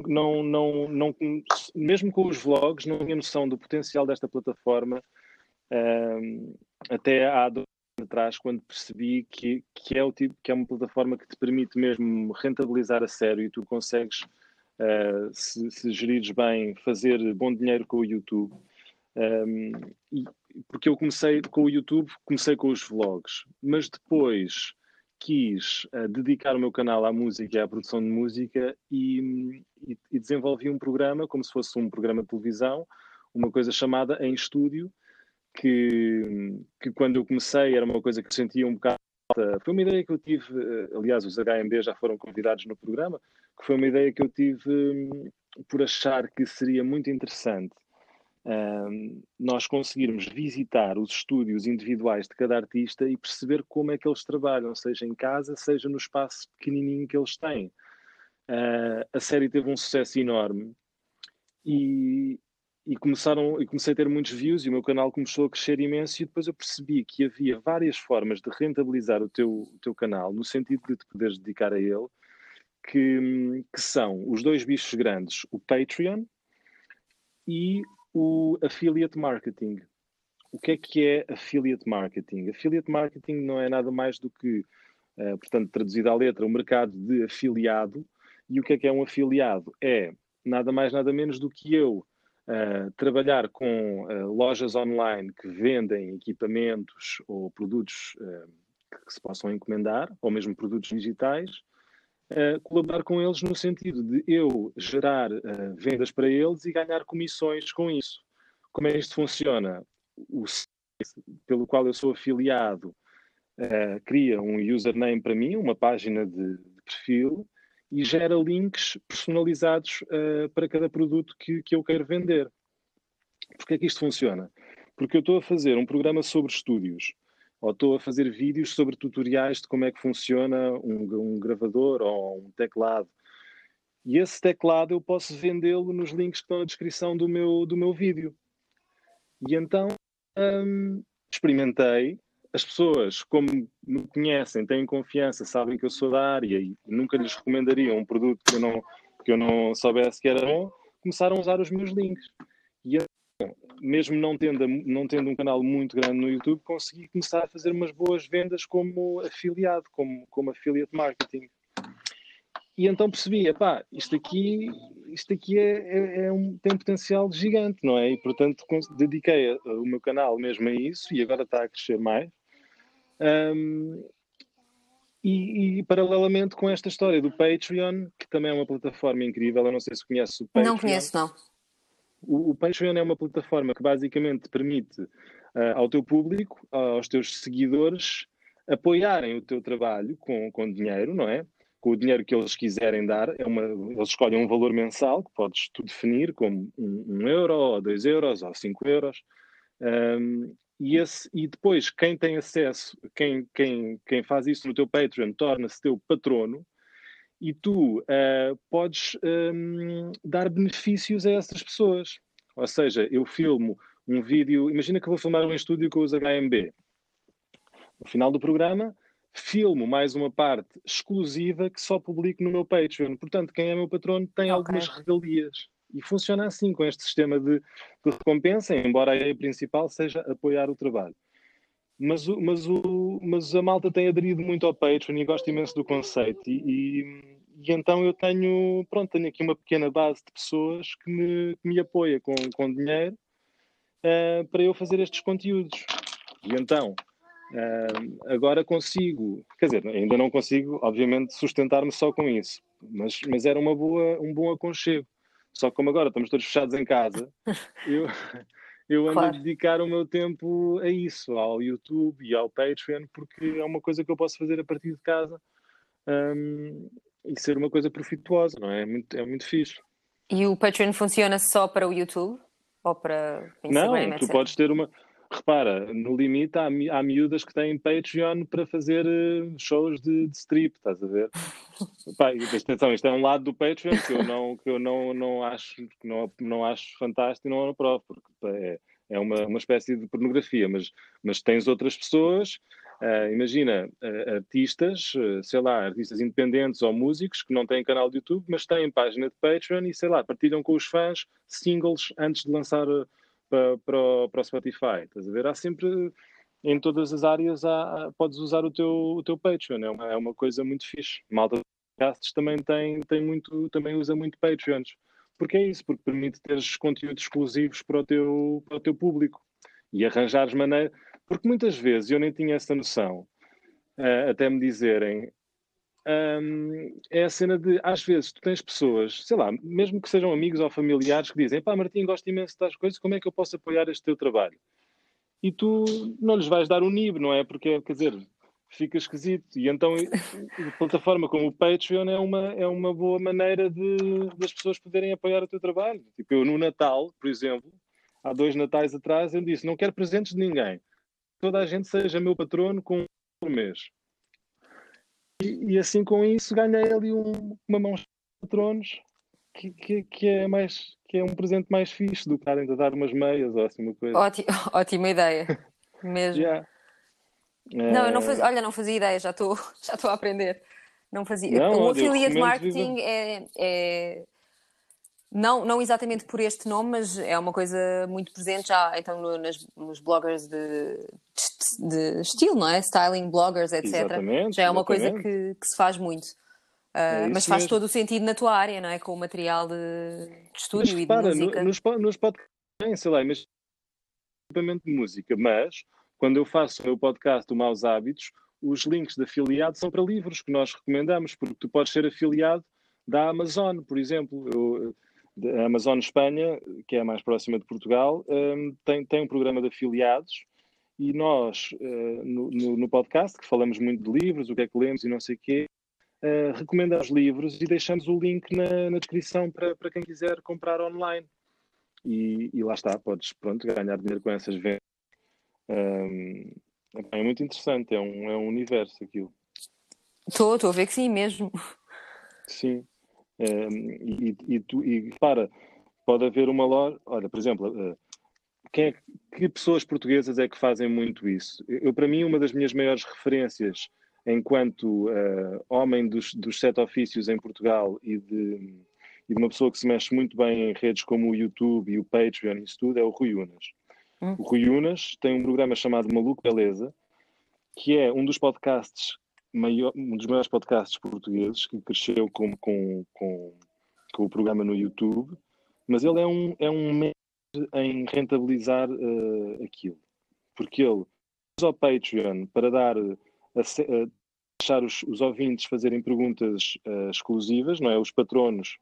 não, não, não, mesmo com os vlogs, não tinha noção do potencial desta plataforma um, até há dois anos atrás, quando percebi que, que, é o tipo, que é uma plataforma que te permite mesmo rentabilizar a sério e tu consegues, uh, se, se gerires bem, fazer bom dinheiro com o YouTube. Um, e, porque eu comecei com o YouTube, comecei com os vlogs, mas depois quis uh, dedicar o meu canal à música e à produção de música e, e, e, desenvolvi um programa, como se fosse um programa de televisão, uma coisa chamada Em Estúdio, que, que quando eu comecei era uma coisa que sentia um bocado. Foi uma ideia que eu tive, uh, aliás, os HMB já foram convidados no programa, que foi uma ideia que eu tive um, por achar que seria muito interessante um, nós conseguirmos visitar os estúdios individuais de cada artista e perceber como é que eles trabalham, seja em casa, seja no espaço pequenininho que eles têm. Uh, a série teve um sucesso enorme e, e, começaram, e comecei a ter muitos views e o meu canal começou a crescer imenso e depois eu percebi que havia várias formas de rentabilizar o teu, o teu canal, no sentido de te poderes dedicar a ele, que, que são os dois bichos grandes, o Patreon e o affiliate marketing. O que é que é affiliate marketing? Affiliate marketing não é nada mais do que, uh, portanto, traduzido à letra, o mercado de afiliado. E o que é que é um afiliado? É nada mais, nada menos do que eu uh, trabalhar com uh, lojas online que vendem equipamentos ou produtos que se possam encomendar, ou mesmo produtos digitais, uh, colaborar com eles no sentido de eu gerar uh, vendas para eles e ganhar comissões com isso. Como é que isto funciona? O site pelo qual eu sou afiliado uh, cria um username para mim, uma página de, de perfil, e gera links personalizados para cada produto que, que eu quero vender. Porquê é que isto funciona? Porque eu estou a fazer um programa sobre estúdios ou estou a fazer vídeos sobre tutoriais de como é que funciona um, um gravador ou um teclado. E esse teclado eu posso vendê-lo nos links que estão na descrição do meu, do meu vídeo. E então hum, experimentei. As pessoas, como me conhecem, têm confiança, sabem que eu sou da área e nunca lhes recomendaria um produto que eu não, que eu não soubesse que era bom, começaram a usar os meus links. Mesmo não tendo, não tendo um canal muito grande no YouTube, consegui começar a fazer umas boas vendas como afiliado, como, como affiliate marketing. E então percebi, epá, isto aqui, isto aqui é, é, é um, tem um potencial gigante, não é? E portanto dediquei o meu canal mesmo a isso e agora está a crescer mais. Um, e, e, paralelamente com esta história do Patreon, que também é uma plataforma incrível, eu não sei se conhece o Patreon. Não conheço, não. O, Patreon é uma plataforma que basicamente permite uh, ao teu público, uh, aos teus seguidores, apoiarem o teu trabalho com, com dinheiro, não é? Com o dinheiro que eles quiserem dar, é uma, eles escolhem um valor mensal que podes tu definir como um, um euro, ou dois euros, ou cinco euros. Um, e, esse, e depois, quem tem acesso, quem, quem, quem faz isso no teu Patreon, torna-se teu patrono e tu uh, podes um, dar benefícios a essas pessoas. Ou seja, eu filmo um vídeo, imagina que vou filmar um estúdio com os HMB. No final do programa, filmo mais uma parte exclusiva que só publico no meu Patreon. Portanto, quem é meu patrono tem okay. algumas regalias. E funciona assim, com este sistema de, de, recompensa, embora a ideia principal seja apoiar o trabalho. Mas, mas, o, mas a malta tem aderido muito ao Patreon e gosto imenso do conceito. E, e, e, então eu tenho, pronto, tenho aqui uma pequena base de pessoas que me, que me apoia com, com dinheiro uh, para eu fazer estes conteúdos. E então, uh, agora consigo, quer dizer, ainda não consigo, obviamente, sustentar-me só com isso, mas, mas era uma boa, um bom aconchego. Só que como agora estamos todos fechados em casa, eu, eu ando claro. a dedicar o meu tempo a isso, ao YouTube e ao Patreon, porque é uma coisa que eu posso fazer a partir de casa um, e ser uma coisa profituosa, não é? É muito, é muito fixe. E o Patreon funciona só para o YouTube? Ou para Instagram, Não, tu podes ter uma repara, no limite há, há miúdas que têm Patreon para fazer uh, shows de, de, strip, estás a ver? Pá, atenção, isto é um lado do Patreon que eu não, que eu não, não, acho, que não, não acho fantástico e não aprovo, porque é, é uma, uma espécie de pornografia, mas, mas tens outras pessoas, uh, imagina, uh, artistas, sei lá, artistas independentes ou músicos que não têm canal de YouTube, mas têm página de Patreon e sei lá, partilham com os fãs singles antes de lançar para, para, o, para o Spotify. Estás a ver? Há sempre, em todas as áreas, há, podes usar o teu, o teu Patreon. É uma, é uma coisa muito fixe. Malta podcasts também tem, tem muito, também usa muito Patreons. Porque é isso, porque permite teres conteúdos exclusivos para o teu, para o teu público e arranjares maneira. Porque muitas vezes eu nem tinha essa noção, uh, até me dizerem, um, é a cena de, às vezes, tu tens pessoas, sei lá, mesmo que sejam amigos ou familiares, que dizem: pá, Martim, gosto imenso de tais coisas, como é que eu posso apoiar este teu trabalho? E tu não lhes vais dar o NIB, não é? Porque, quer dizer, fica esquisito. E então, plataforma como o Patreon é uma, é uma boa maneira de, das pessoas poderem apoiar o teu trabalho. Tipo, eu no Natal, por exemplo, há dois Natais atrás, eu disse: não quero presentes de ninguém. Toda a gente seja meu patrono com um mês. E, e, assim com isso ganhei ali um, uma mão de patronos que, que, que, é mais que é um presente mais fixe do que estarem a dar umas meias ou assim uma coisa. Ótima, ótima ideia, mesmo. yeah. Não, eu não fazia, olha, não fazia ideia, já estou já estou a aprender. Não fazia. Não, o affiliate marketing é, é, não, não exatamente por este nome, mas é uma coisa muito presente já então no, nas, nos bloggers de, de, estilo, não é? Styling bloggers, etc. Exatamente, já é uma exatamente. coisa que, que, se faz muito. Uh, é mas faz mesmo. todo o sentido na tua área, não é? Com o material de, de estúdio mas, e de música. No, nos, nos podcasts, sei lá, mas equipamento de música, mas quando eu faço o meu podcast do Maus Hábitos, os links de afiliado são para livros que nós recomendamos, porque tu podes ser afiliado da Amazon, por exemplo. Eu, a Amazon Espanha, que é a mais próxima de Portugal, um, tem, tem um programa de afiliados e nós, uh, no, no, podcast, que falamos muito de livros, o que é que lemos e não sei o quê, uh, recomendamos livros e deixamos o link na, na descrição para, para quem quiser comprar online. E, e, lá está, podes pronto, ganhar dinheiro com essas vendas. Um, é muito interessante, é um, é um universo aquilo. Estou, estou a ver que sim mesmo. Sim e, e, tu, e para, pode haver uma loja. Olha, por exemplo, uh, quem é, que pessoas portuguesas é que fazem muito isso? Eu, para mim, uma das minhas maiores referências enquanto uh, homem dos, dos sete ofícios em Portugal e de, e de uma pessoa que se mexe muito bem em redes como o YouTube e o Patreon e isso tudo, é o Rui Unas. Hum. O Rui Unas tem um programa chamado Maluco Beleza, que é um dos podcasts maior, um dos maiores podcasts portugueses que cresceu com, com, com, com, o programa no YouTube, mas ele é um, é um mestre em rentabilizar uh, aquilo, porque ele usa o Patreon para dar a, deixar os, os, ouvintes fazerem perguntas uh, exclusivas, não é? Os patronos,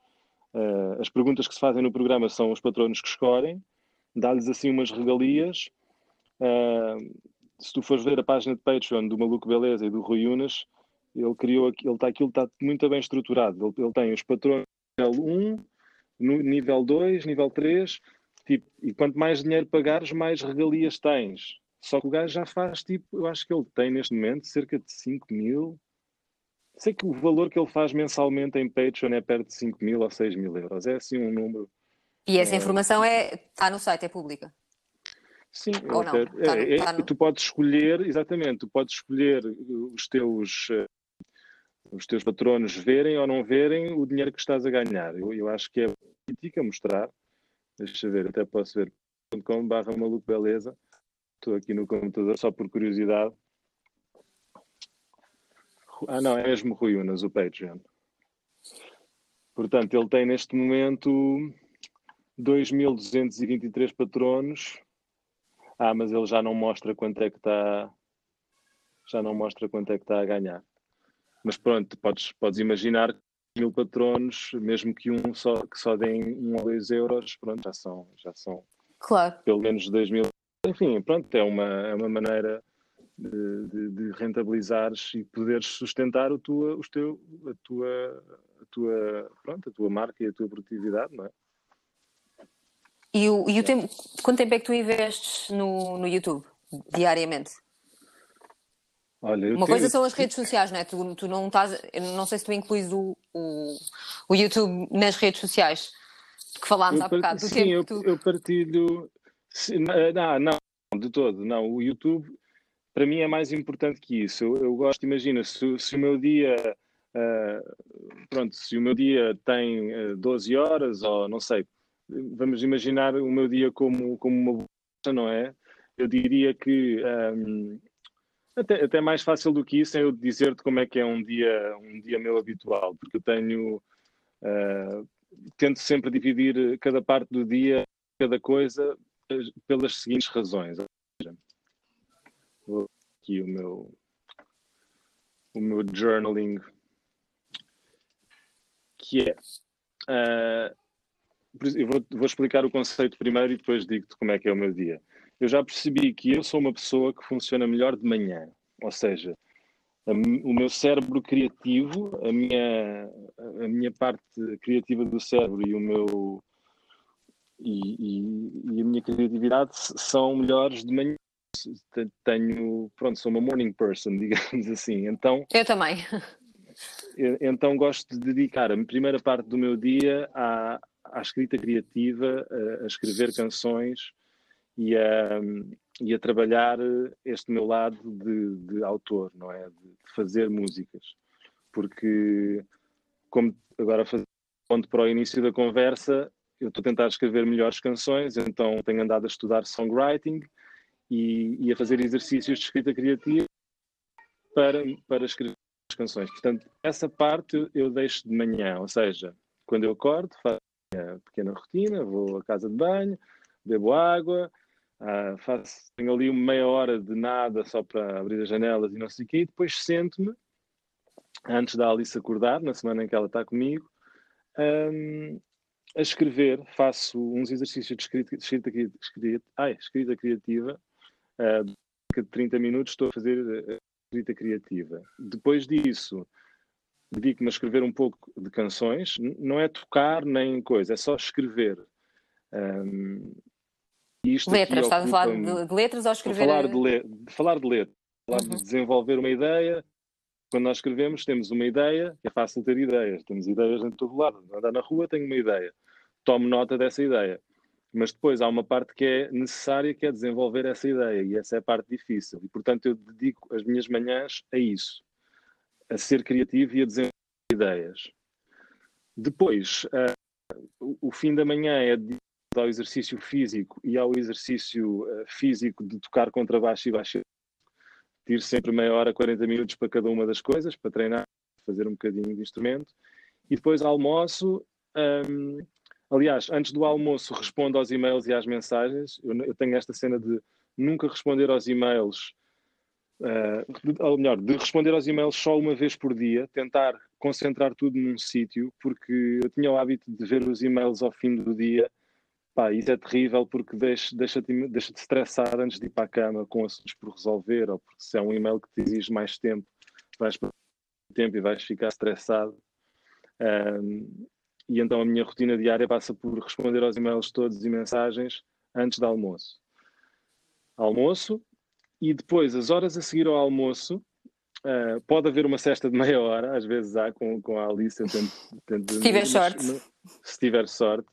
uh, as perguntas que se fazem no programa são os patronos que escolhem, dá-lhes assim umas regalias. Uh, se tu fores ver a página de Patreon do Maluco Beleza e do Rui Unas, ele criou ele está aquilo está muito bem estruturado. Ele, ele tem os patrões nível 1, nível 2, nível 3, Tipo, e quanto mais dinheiro pagares, mais regalias tens. Só que o gajo já faz, tipo, eu acho que ele tem neste momento cerca de 5 mil. Sei que o valor que ele faz mensalmente em Patreon é perto de 5 mil ou 6 mil euros. É assim um número. E essa informação é, está no site, é pública? Sim, Ou não? Tá é, tá no... tu podes escolher, exatamente, tu podes escolher os teus, eh, os teus patronos verem ou não verem o dinheiro que estás a ganhar. Eu, eu acho que é política mostrar. Deixa ver, até posso ver com barra maluco beleza. Estou aqui no computador só por curiosidade. Ah, não, é mesmo Rui Unas, o Patreon. Portanto, ele tem neste momento 2.223 patronos ah, mas ele já não mostra quanto é que está. Já não mostra quanto é que está a ganhar. Mas pronto, podes, podes imaginar mil patronos, mesmo que um só que só deem um ou dois euros, pronto, já são, já são claro. pelo menos dois mil. Enfim, pronto, é uma, é uma maneira de, de, de rentabilizares e poderes sustentar o tua, os teu, a tua, a tua, pronto, a tua marca e a tua produtividade, não é? E o, e o tempo, quanto tempo é que tu investes no, no YouTube, diariamente? Olha, Uma coisa são as redes sociais, não é? Tu, tu não estás. não sei se tu incluís o, o, o YouTube nas redes sociais, que falámos eu há bocado. Do sim, tempo eu, tu... eu partilho. Não, não, de todo. Não, o YouTube para mim é mais importante que isso. Eu, eu gosto, imagina, se, se, o meu dia. Uh, pronto, se o meu dia tem uh, 12 horas, ou não sei, vamos imaginar o meu dia como, como uma bolsa, não é? Eu diria que um, até, até mais fácil do que isso é eu dizer-te como é que é um dia, um dia meu habitual, porque eu tenho. Uh, tento sempre dividir cada parte do dia, cada coisa, pelas seguintes razões. Vou aqui o meu, o meu journaling, que é. Uh, eu vou, vou, explicar o conceito primeiro e depois digo-te como é que é o meu dia. Eu já percebi que eu sou uma pessoa que funciona melhor de manhã, ou seja, a, o meu cérebro criativo, a minha, a minha parte criativa do cérebro e o meu e, e, e a minha criatividade são melhores de manhã. Tenho, pronto, sou uma morning person, digamos assim. Então, eu também. Então gosto de dedicar a primeira parte do meu dia à, à escrita criativa, a, a escrever canções e a, e a trabalhar este meu lado de, de autor, não é? De fazer músicas. Porque, como agora ponto para o início da conversa, eu estou a tentar escrever melhores canções, então tenho andado a estudar songwriting e, e a fazer exercícios de escrita criativa para, para escrever as canções. Portanto, essa parte eu deixo de manhã, ou seja, quando eu acordo, faço minha pequena rotina, vou à casa de banho, bebo água, uh, faço, tenho ali uma meia hora de nada só para abrir as janelas e não sei o quê, e depois sento-me, antes da Alice acordar, na semana em que ela está comigo, um, a escrever, faço uns exercícios de escrita, escrita, escrita, ai, escrita criativa, uh, de 30 minutos estou a fazer eh, escrita criativa. Depois disso, dedico-me a escrever um pouco de canções, não é tocar nem coisa, é só escrever. Um, letras, estás a falar de, de, letras ou escrever? Falar de, le falar de letras, falar uhum. de desenvolver uma ideia. Quando nós escrevemos, temos uma ideia, é fácil ter ideias, temos ideias em todo lado. Andar na rua, tenho uma ideia, tomo nota dessa ideia. Mas depois há uma parte que é necessária, que é desenvolver essa ideia, e essa é a parte difícil. E portanto eu dedico as minhas manhãs a isso a ser criativo e a desenvolver ideias. Depois, uh, o fim da manhã é ao exercício físico e ao exercício uh, físico de tocar contrabaixo e baixo. Tiro sempre meia hora, 40 minutos para cada uma das coisas, para treinar, fazer um bocadinho de instrumento. E depois almoço. Um, aliás, antes do almoço, respondo aos e-mails e às mensagens. Eu, eu tenho esta cena de nunca responder aos e-mails Uh, ou melhor, de responder aos e-mails só uma vez por dia, tentar concentrar tudo num sítio, porque eu tinha o hábito de ver os e-mails ao fim do dia. Pá, isso é terrível porque deixa-te deixa -te, deixa -te estressar antes de ir para a cama com assuntos por resolver, ou porque se é um e-mail que te exige mais tempo, vais para tempo e vais ficar estressado. Um, e então a minha rotina diária passa por responder aos e-mails todos e mensagens antes do almoço. Almoço e depois, as horas a seguir ao almoço, uh, pode haver uma cesta de meia hora, às vezes há com, com a Alice, eu tento, tento se tiver sorte. se tiver sorte.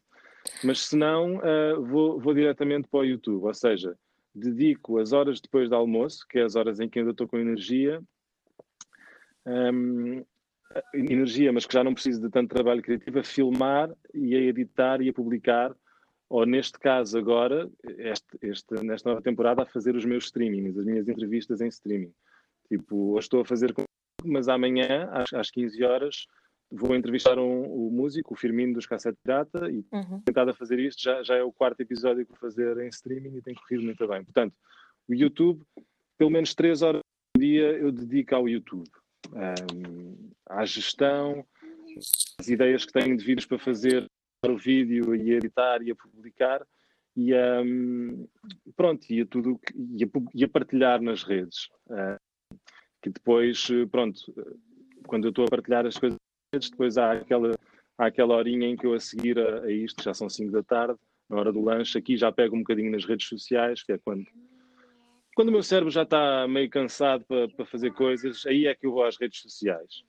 Mas se não, uh, vou, vou diretamente para o YouTube, ou seja, dedico as horas depois do almoço, que é as horas em que ainda estou com energia, um, energia, mas que já não preciso de tanto trabalho criativo, a filmar e a editar e a publicar, ou neste caso agora, este, este, nesta nova temporada, a fazer os meus streamings, as minhas entrevistas em streaming. Tipo, hoje estou a fazer, mas amanhã, às, às 15 horas, vou entrevistar um, o músico, o Firmino dos Cassete Pirata, e uhum. tentado a fazer isto, já, já é o quarto episódio que vou fazer em streaming e tem corrido muito bem. Portanto, o YouTube, pelo menos 3 horas por dia eu dedico ao YouTube um, à gestão, as ideias que tenho de vídeos para fazer o vídeo e a editar e a publicar e um, pronto, e a tudo e a, e a partilhar nas redes. Uh, que depois, pronto, quando eu estou a partilhar as coisas, depois há aquela, há aquela horinha em que eu a seguir a, a isto, já são 5 da tarde, na hora do lanche, aqui já pego um bocadinho nas redes sociais, que é quando quando o meu cérebro já está meio cansado para, para fazer coisas, aí é que eu vou às redes sociais.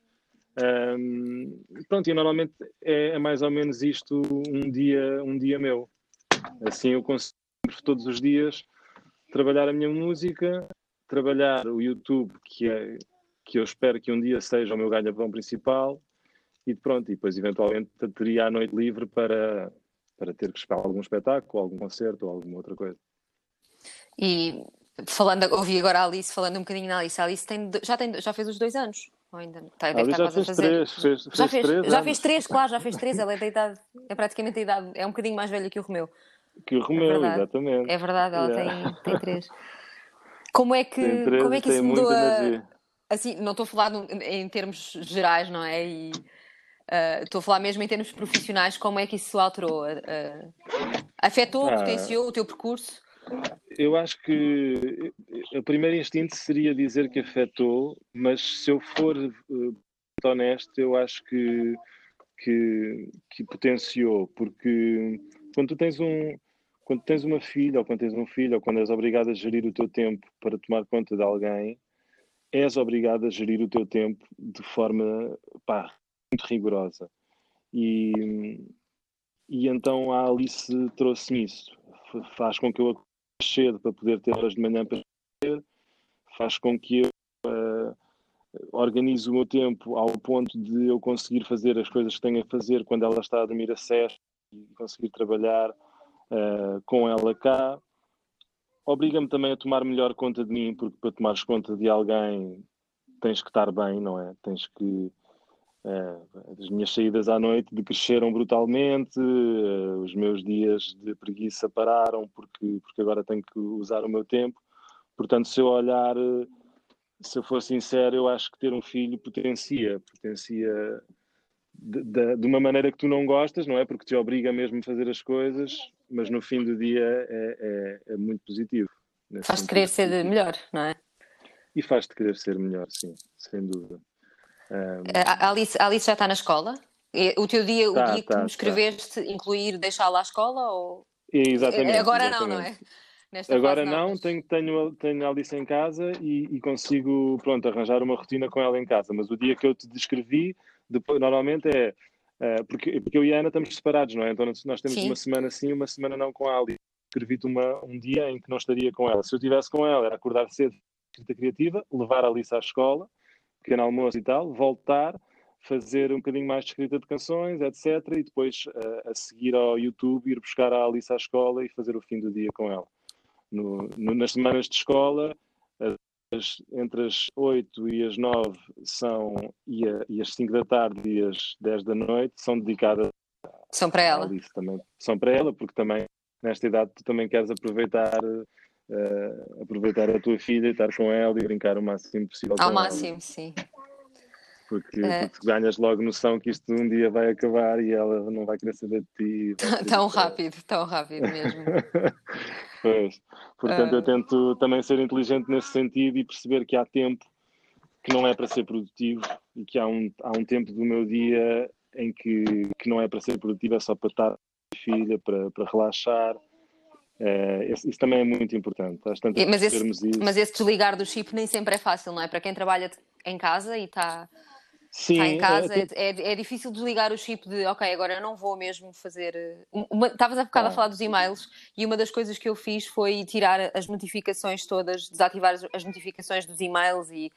Um, pronto, e normalmente é, é, mais ou menos isto um dia, um dia meu. Assim eu consigo todos os dias trabalhar a minha música, trabalhar o YouTube, que, é, que eu espero que um dia seja o meu ganha-pão principal, e pronto, e depois eventualmente teria a noite livre para, para ter que esperar algum espetáculo, algum concerto ou alguma outra coisa. E falando, ouvi agora a Alice falando um bocadinho na Alice. A Alice tem, já, tem, já fez os dois anos. Ou ainda tá, deve estar já fez. Três, fez, já fez, três já fez três, claro, já fez três. Ela é da idade, é praticamente a idade, é um bocadinho mais velha que o Romeu. Que o Romeu, é exatamente. É verdade, ela yeah. tem, tem três. Como é que, três, como é que isso mudou a, assim, não estou a falar em termos gerais, não é? E, uh, estou a falar mesmo em termos profissionais, como é que isso alterou? Uh, afetou, ah. potenciou o teu percurso? Eu acho que o primeiro instinto seria dizer que afetou, mas se eu for uh, honesto, eu acho que, que, que, potenciou, porque quando tu tens um quando tens uma filha ou quando tens um filho ou quando és obrigado a gerir o teu tempo para tomar conta de alguém, és obrigado a gerir o teu tempo de forma pá, muito rigorosa. E, e então a Alice trouxe-me isso. Faz com que eu cedo para poder ter horas de manhã para fazer, faz com que eu uh, organize o meu tempo ao ponto de eu conseguir fazer as coisas que tenho a fazer quando ela está a dormir a e conseguir trabalhar uh, com ela cá. Obriga-me também a tomar melhor conta de mim, porque para tomares conta de alguém tens que estar bem, não é? Tens que as minhas saídas à noite decresceram brutalmente, uh, os meus dias de preguiça pararam porque, porque agora tenho que usar o meu tempo. Portanto, se eu olhar, uh, se eu for sincero, eu acho que ter um filho potencia, potencia de, de, de, uma maneira que tu não gostas, não é? Porque te obriga mesmo a fazer as coisas, mas no fim do dia é, é, é muito positivo. Faz-te querer ser melhor, não é? E faz-te querer ser melhor, sim, sem dúvida. Um... A, Alice, a Alice já está na escola? O teu dia, tá, o dia que tá, me tá. escreveste, tá. incluir deixá-la à escola? Ou... Exatamente. Agora exatamente. não, não é? Nesta Agora não, não tenho, tenho, tenho a Alice em casa e, e, consigo pronto, arranjar uma rotina com ela em casa. Mas o dia que eu te descrevi, depois, normalmente é. Uh, porque, porque eu e a Ana estamos separados, não é? Então nós temos sim. uma semana sim, uma semana não com a Alice. Escrevi-te um dia em que não estaria com ela. Se eu estivesse com ela, era acordar cedo, escrita criativa, levar a Alice à escola pequeno almoço e tal, voltar, fazer um bocadinho mais de escrita de canções, etc. E depois uh, a seguir ao YouTube, ir buscar a Alice à escola e fazer o fim do dia com ela. No, no, nas semanas de escola, as, entre as 8 e as 9 são, e, a, e, as 5 da tarde e as 10 da noite são dedicadas são para ela. Alice também. São para ela, porque também nesta idade tu também queres aproveitar uh, aproveitar a tua filha e estar com ela e brincar o máximo possível. Ao máximo, ela. sim. Porque, uh, porque ganhas logo noção que isto um dia vai acabar e ela não vai querer saber de ti. Tão rápido, tão rápido mesmo. pois. Portanto, uh... eu tento também ser inteligente nesse sentido e perceber que há tempo que não é para ser produtivo e que há um, há um tempo do meu dia em que, que não é para ser produtivo, é só para estar filha, para, para relaxar. Uh, isso, isso, também é muito importante. mas, esse, mas esse desligar do chip nem sempre é fácil, não é? Para quem trabalha em casa e está Sim, está em casa, é, é, é, difícil desligar o chip de ok, agora eu não vou mesmo fazer. Eh, estavas há bocado ah. a falar dos e-mails e uma das coisas que eu fiz foi tirar as notificações todas, desativar as notificações dos e-mails e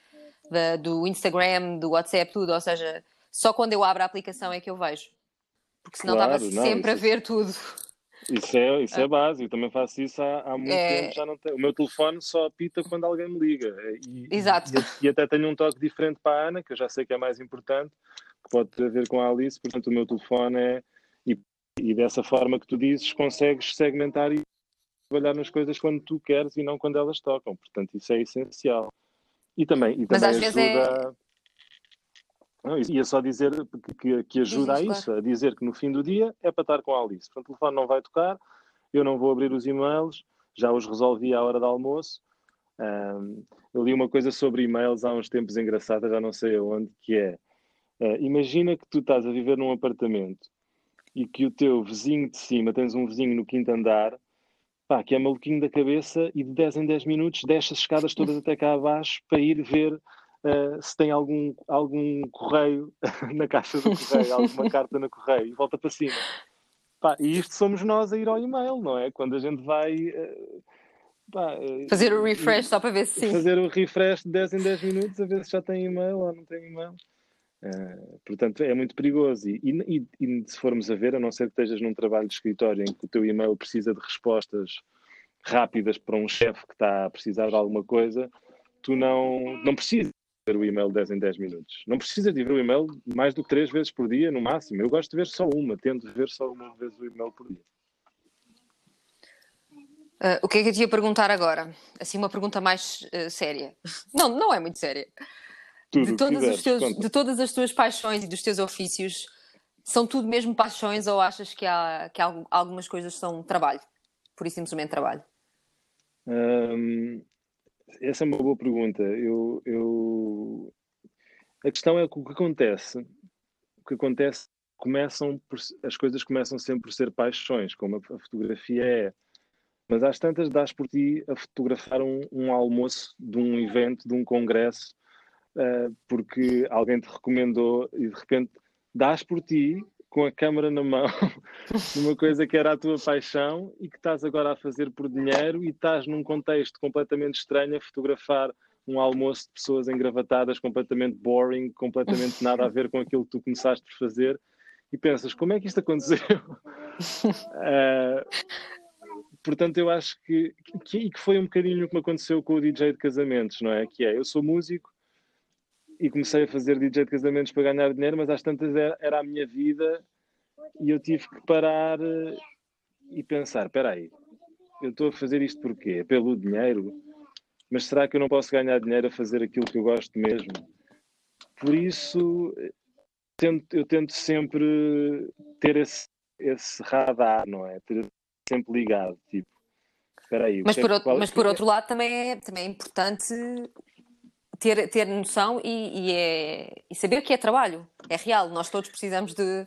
da, do Instagram, do WhatsApp, tudo. Ou seja, só quando eu abro a aplicação é que eu vejo. Porque senão claro, estava sempre não, a ver tudo. Isso é, isso é ah. básico, também faço isso há, há muito é... tempo, já não tenho. O meu telefone só apita quando alguém me liga. E, Exato. E, e, até tenho um toque diferente para a Ana, que eu já sei que é mais importante, que pode ter a ver com a Alice, portanto o meu telefone é. E, e dessa forma que tu dizes, consegues segmentar e trabalhar nas coisas quando tu queres e não quando elas tocam. Portanto, isso é essencial. E também, e também Mas às ajuda. Vezes é não, ia só dizer que, que ajuda a isso, a dizer que no fim do dia é para estar com a Alice. Portanto, o telefone não vai tocar, eu não vou abrir os e-mails, já os resolvi à hora do almoço. Um, eu li uma coisa sobre e-mails há uns tempos engraçada, já não sei aonde, que é uh, imagina que tu estás a viver num apartamento e que o teu vizinho de cima, tens um vizinho no quinto andar, pá, que é maluquinho da cabeça e de 10 em 10 minutos desce as escadas todas até cá abaixo para ir ver uh, se tem algum, algum correio na caixa do correio, alguma carta no correio, e volta para cima. Pá, e isto somos nós a ir ao e-mail, não é? Quando a gente vai. Uh, pá, uh, fazer o refresh só para ver se sim. Fazer o refresh de 10 em 10 minutos, a ver se já tem e-mail ou não tem e-mail. Uh, portanto, é muito perigoso. E, e, e, se formos a ver, a não ser que estejas num trabalho de escritório em que o teu e-mail precisa de respostas rápidas para um chefe que está a precisar de alguma coisa, tu não, não precisas ver o e-mail 10 em 10 minutos. Não precisa de ver o e-mail mais do que três vezes por dia, no máximo. Eu gosto de ver só uma, tento ver só uma vez o e-mail por dia. Uh, o que é que eu te ia perguntar agora? Assim, uma pergunta mais uh, séria. Não, não é muito séria. Tudo de, todas teus, de todas as tuas paixões e dos teus ofícios, são tudo mesmo paixões ou achas que, há, que há, algumas coisas são trabalho? Por isso, simplesmente trabalho? Um, essa é uma boa pergunta. Eu, eu... A questão é o que acontece. O que acontece começam por, as coisas começam sempre por ser paixões, como a, a fotografia é. Mas às tantas dás por ti a fotografar um, um almoço de um evento, de um congresso, uh, porque alguém te recomendou e de repente dás por ti com a câmara na mão, numa coisa que era a tua paixão e que estás agora a fazer por dinheiro e estás num contexto completamente estranho a fotografar um almoço de pessoas engravatadas completamente boring, completamente nada a ver com aquilo que tu começaste por fazer e pensas, como é que isto aconteceu? uh, portanto, eu acho que, que, que foi um bocadinho o que me aconteceu com o DJ de casamentos, não é? Que é, eu sou músico, e comecei a fazer DJ de casamentos para ganhar dinheiro, mas às tantas era, era a minha vida e eu tive que parar eh, e pensar: espera aí, eu estou a fazer isto porquê? É pelo dinheiro? Mas será que eu não posso ganhar dinheiro a fazer aquilo que eu gosto mesmo? Por isso, tento, eu tento sempre ter esse, esse radar, não é? Ter sempre ligado, tipo, espera aí. Mas, por, é, outro, mas por outro lado também é, também é importante ter, ter noção e, e, é, e saber que é trabalho, é real. Nós todos precisamos de,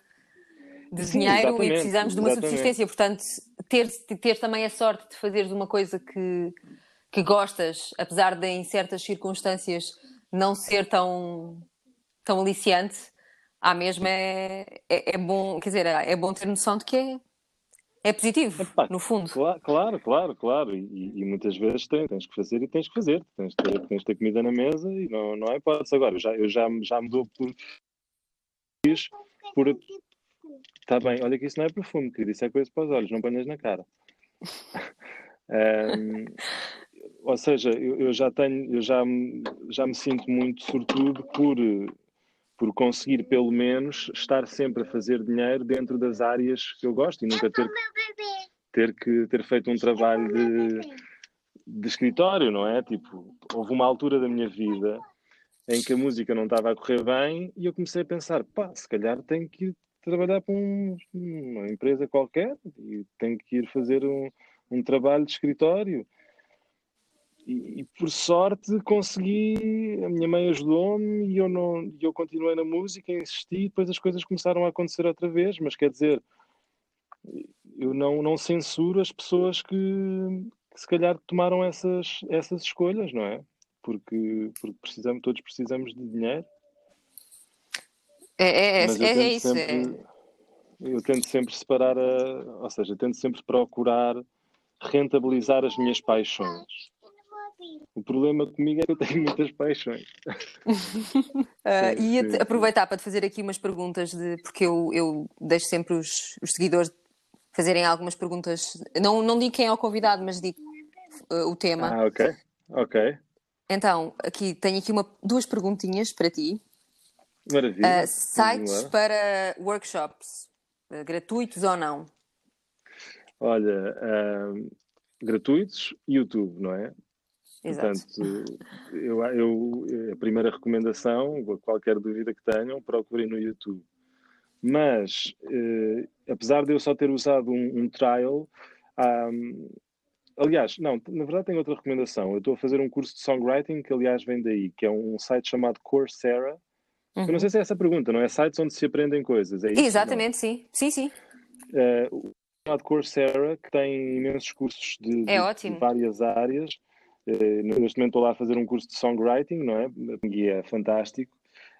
de Sim, dinheiro e precisamos de uma exatamente. subsistência. Portanto, ter, ter também a sorte de fazeres uma coisa que, que gostas, apesar de em certas circunstâncias não ser tão, tão aliciante, à mesma é, é, é, bom, quer dizer, é bom ter noção de que é, é positivo, Epá, no fundo. Claro, claro, claro. claro. E, e, muitas vezes tens, tens que fazer e tens que fazer. Tens de ter, tens de ter comida na mesa e não, não é hipótese. Agora, eu já, eu já, já me dou por. por Está bem, olha que isso não é profundo, querido. Isso é coisa para os olhos, não ponhas na cara. um, ou seja, eu, eu, já tenho, eu já, já me sinto muito sortudo por por conseguir pelo menos estar sempre a fazer dinheiro dentro das áreas que eu gosto e nunca ter, ter que ter feito um trabalho de, de escritório, não é? Tipo, houve uma altura da minha vida em que a música não estava a correr bem e eu comecei a pensar, pá, se calhar tenho que ir trabalhar para um, uma empresa qualquer e tenho que ir fazer um, um trabalho de escritório e, e, por sorte consegui, a minha mãe ajudou-me e eu, não, eu continuei na música, insisti e depois as coisas começaram a acontecer outra vez, mas quer dizer, eu não, não censuro as pessoas que, que se calhar tomaram essas, essas escolhas, não é? Porque, porque precisamos, todos precisamos de dinheiro. É, é, é, é isso. Sempre, é. Eu tento sempre separar, a, ou seja, tento sempre procurar rentabilizar as minhas paixões. O problema comigo é que eu tenho muitas paixões. uh, e aproveitar para te fazer aqui umas perguntas, de, porque eu, eu deixo sempre os, os seguidores fazerem algumas perguntas. Não, não digo quem é o convidado, mas digo uh, o tema. Ah, ok. Ok. Então, aqui tenho aqui uma, duas perguntinhas para ti. Maravilha. Uh, sites para workshops, uh, gratuitos ou não? Olha, gratuitos, YouTube, não é? Exato. Portanto, eu, eu, a primeira recomendação, qualquer dúvida que tenham, procurem no YouTube. Mas, eh, apesar de eu só ter usado um, um trial, um, aliás, não, na verdade tenho outra recomendação. Eu estou a fazer um curso de songwriting que, aliás, vem daí, que é um site chamado Coursera. Uhum. Eu não sei se é essa a pergunta, não é? Sites onde se aprendem coisas, é isso? Exatamente, não? sim. Sim, sim. Uh, chamado Coursera, que tem imensos cursos de, é de, de várias áreas. Uh, neste momento estou lá a fazer um curso de songwriting, não é? E é fantástico.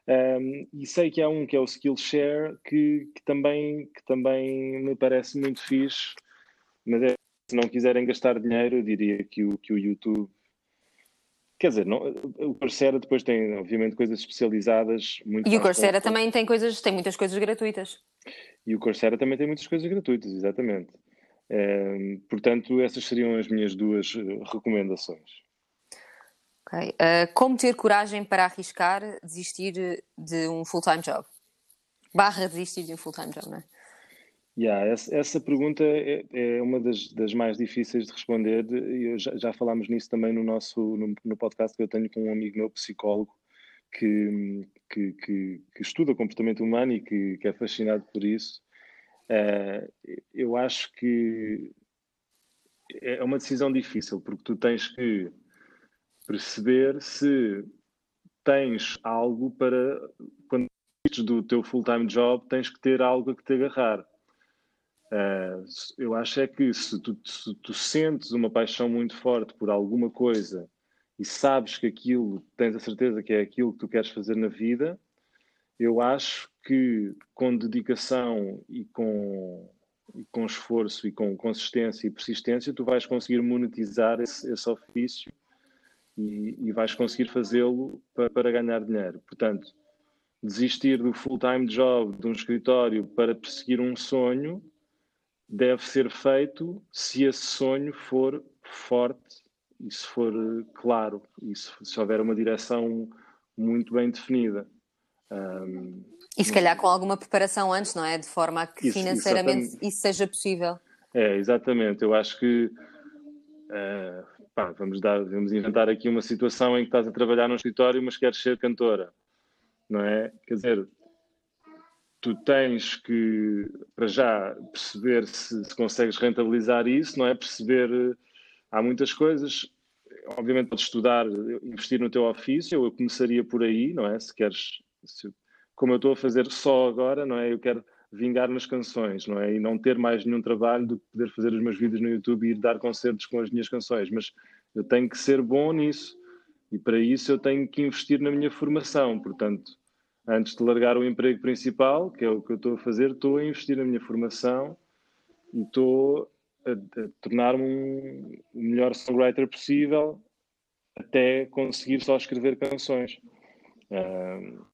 Um, e sei que há um que é o Skillshare que, que, também, que também me parece muito fixe, mas é, se não quiserem gastar dinheiro, eu diria que o, que o YouTube. Quer dizer, não, o Coursera depois tem, obviamente, coisas especializadas. Muito e o Coursera também tem coisas, tem muitas coisas gratuitas. E o Coursera também tem muitas coisas gratuitas, exatamente. Portanto, essas seriam as minhas duas eh, recomendações. Okay. Uh, como ter coragem para arriscar desistir de um full-time job? Barra desistir de um full-time job, não é? Yeah, essa, essa pergunta é, é uma das, das, mais difíceis de responder. Eu já, já falámos nisso também no nosso no, no, podcast que eu tenho com um amigo meu psicólogo que, que, que, que estuda comportamento humano e que, é fascinado por isso. Uh, eu acho que é uma decisão difícil porque tu tens que perceber se tens algo para quando do teu full-time job tens que ter algo a que te agarrar. Uh, eu acho é que se tu, se tu, sentes uma paixão muito forte por alguma coisa e sabes que aquilo, tens a certeza que é aquilo que tu queres fazer na vida, eu acho que com dedicação e com, e com esforço e com consistência e persistência, tu vais conseguir monetizar esse, esse ofício e, e vais conseguir fazê-lo para, para ganhar dinheiro. Portanto, desistir do full-time job de um escritório para perseguir um sonho deve ser feito se esse sonho for forte e se for claro e se, se houver uma direção muito bem definida. Um, e se calhar com alguma preparação antes, não é? De forma a que isso, financeiramente isso seja possível. É, exatamente. Eu acho que uh, pá, vamos, dar, vamos inventar aqui uma situação em que estás a trabalhar num escritório, mas queres ser cantora, não é? Quer dizer, tu tens que, para já, perceber se, se consegues rentabilizar isso, não é? Perceber, há muitas coisas, obviamente podes estudar, investir no teu ofício, eu começaria por aí, não é? Se queres, se, como eu estou a fazer só agora, não é? Eu quero vingar nas canções, não é? E não ter mais nenhum trabalho do que poder fazer os meus vídeos no YouTube e ir dar concertos com as minhas canções. Mas eu tenho que ser bom nisso. E para isso eu tenho que investir na minha formação. Portanto, antes de largar o emprego principal, que é o que eu estou a fazer, estou a investir na minha formação e estou a, a tornar-me um, o melhor songwriter possível até conseguir só escrever canções. Uh,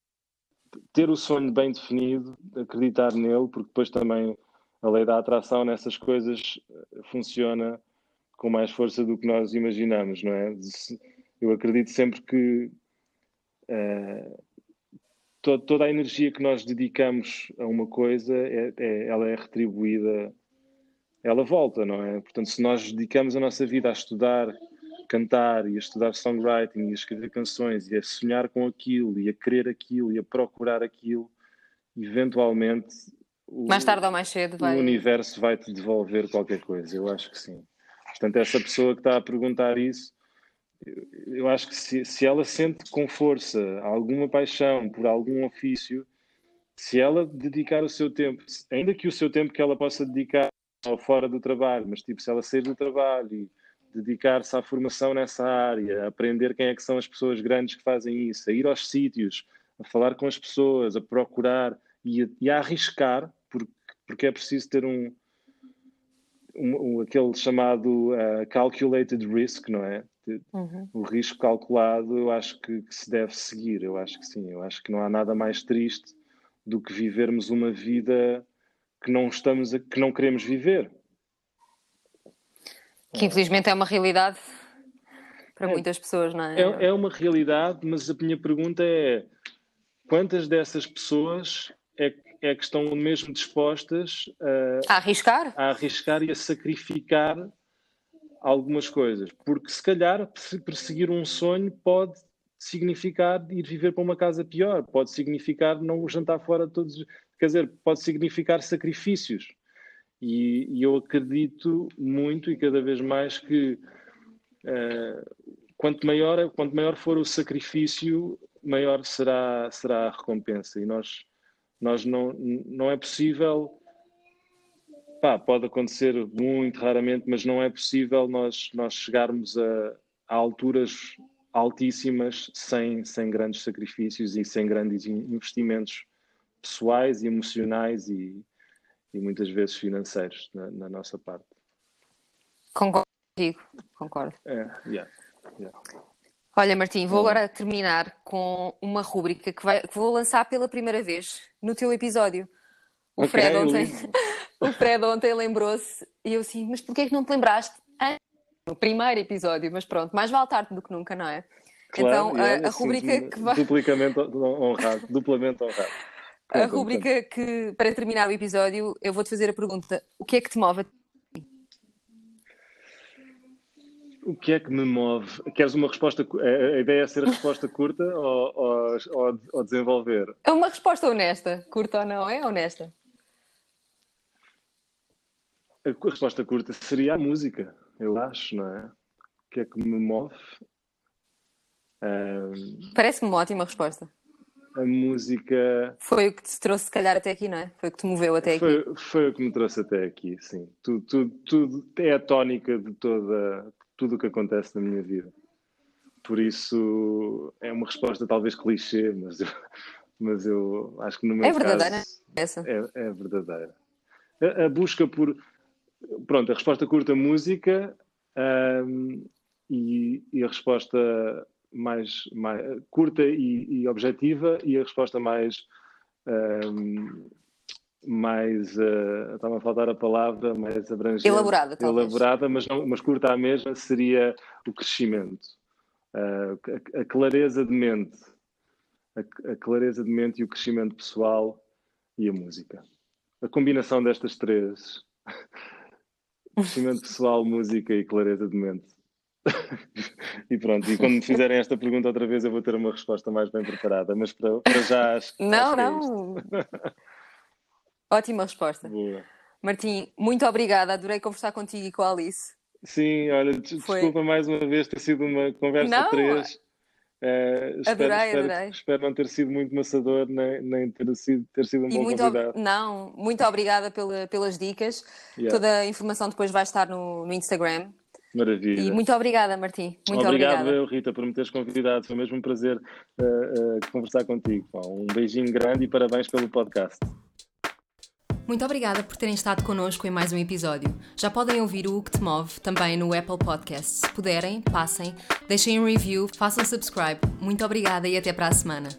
ter o sonho bem definido, acreditar nele, porque depois também a lei da atração nessas coisas eh, funciona com mais força do que nós imaginamos, não é? Eu acredito sempre que uh, to toda a energia que nós dedicamos a uma coisa, é, é, ela é retribuída, ela volta, não é? Portanto, se nós dedicamos a nossa vida a estudar cantar e a estudar songwriting e a escrever canções e a sonhar com aquilo e a querer aquilo e a procurar aquilo, eventualmente o, mais tarde ou mais cedo vai... o universo vai te devolver qualquer coisa. Eu acho que sim. Portanto, essa pessoa que está a perguntar isso, eu acho que se, se ela sente com força alguma paixão por algum ofício, se ela dedicar o seu tempo, ainda que o seu tempo que ela possa dedicar ao fora do trabalho, mas tipo, se ela sair do trabalho e dedicar-se à formação nessa área, a aprender quem é que são as pessoas grandes que fazem isso, a ir aos sítios, a falar com as pessoas, a procurar e a, e a arriscar, porque, porque é preciso ter um, um, um aquele chamado uh, calculated risk, não é? Uhum. O risco calculado, eu acho que, que, se deve seguir. Eu acho que sim. Eu acho que não há nada mais triste do que vivermos uma vida que não estamos, a, que não queremos viver. Que infelizmente é uma realidade para é, muitas pessoas, não é? é? É uma realidade, mas a minha pergunta é: quantas dessas pessoas é, é que estão mesmo dispostas a, a arriscar? A arriscar e a sacrificar algumas coisas? Porque se calhar perseguir um sonho pode significar ir viver para uma casa pior, pode significar não jantar fora todos, quer dizer, pode significar sacrifícios. E, e eu acredito muito e cada vez mais que uh, quanto, maior, quanto maior for o sacrifício, maior será, será a recompensa. E nós, nós não, não é possível. Pá, pode acontecer muito raramente, mas não é possível nós, nós chegarmos a, a alturas altíssimas sem, sem grandes sacrifícios e sem grandes investimentos pessoais e emocionais e, e muitas vezes financeiros na, na nossa parte. Concordo contigo, concordo. É, yeah, yeah. Olha, Martim, vou agora terminar com uma rúbrica que, vai, que vou lançar pela primeira vez no teu episódio. O okay, Fred ontem, o Fred ontem lembrou-se e eu assim, mas porquê é que não te lembraste no primeiro episódio? Mas pronto, mais vale tarde do que nunca, não é? Claro, então, a, a rubrica que vai. Duplamente honrado, duplamente honrado. A rubrica que, para terminar o episódio, eu vou-te fazer a pergunta: o que é que te move a O que é que me move? Queres uma resposta? A ideia é ser a resposta curta ou, ou, ou, desenvolver? É uma resposta honesta. Curta ou não? É honesta. A resposta curta seria a música, eu acho, não é? O que é que me move? Um... Parece-me uma ótima resposta a música. Foi o que te trouxe, se calhar, até aqui, não é? Foi o que te moveu até foi, aqui. Foi o que me trouxe até aqui, sim. Tudo, tudo, tudo é a tónica de toda, tudo o que acontece na minha vida. Por isso, é uma resposta talvez clichê, mas eu, mas eu acho que no meu é verdadeira, caso. Essa. É, é verdadeira. A, a, busca por. Pronto, a resposta curta, música. Um, e, e a resposta mais, mais curta e, e, objetiva e a resposta mais um, mais uh, estava a faltar a palavra mais abrangente. Elaborada talvez. elaborada mas não mas curta à mesma seria o crescimento. Uh, a, a, clareza de mente. A, a, clareza de mente e o crescimento pessoal e a música. A combinação destas três. Crescimento pessoal música e clareza de mente e pronto, e quando me fizerem esta pergunta outra vez eu vou ter uma resposta mais bem preparada, mas para, para já acho, Não, acho é não. É Ótima resposta. Boa. Martim, muito obrigada, adorei conversar contigo e com a Alice. Sim, olha, Foi... desculpa mais uma vez ter sido uma conversa não. três. Uh, espero, adorei, espero, adorei. Espero não ter sido muito maçador, nem, nem ter, sido, ter sido um e bom muito convidado. Não, muito obrigada pela, pelas dicas. Yeah. Toda a informação depois vai estar no, no Instagram. Maravilha. E muito obrigada, Martim. Muito Obrigado, obrigada. eu, Rita, por me teres convidado. Foi mesmo um prazer uh, uh, conversar contigo. Um beijinho grande e parabéns pelo podcast. Muito obrigada por terem estado connosco em mais um episódio. Já podem ouvir o O que te move também no Apple Podcasts. Se puderem, passem, deixem um review, façam subscribe. Muito obrigada e até para a semana.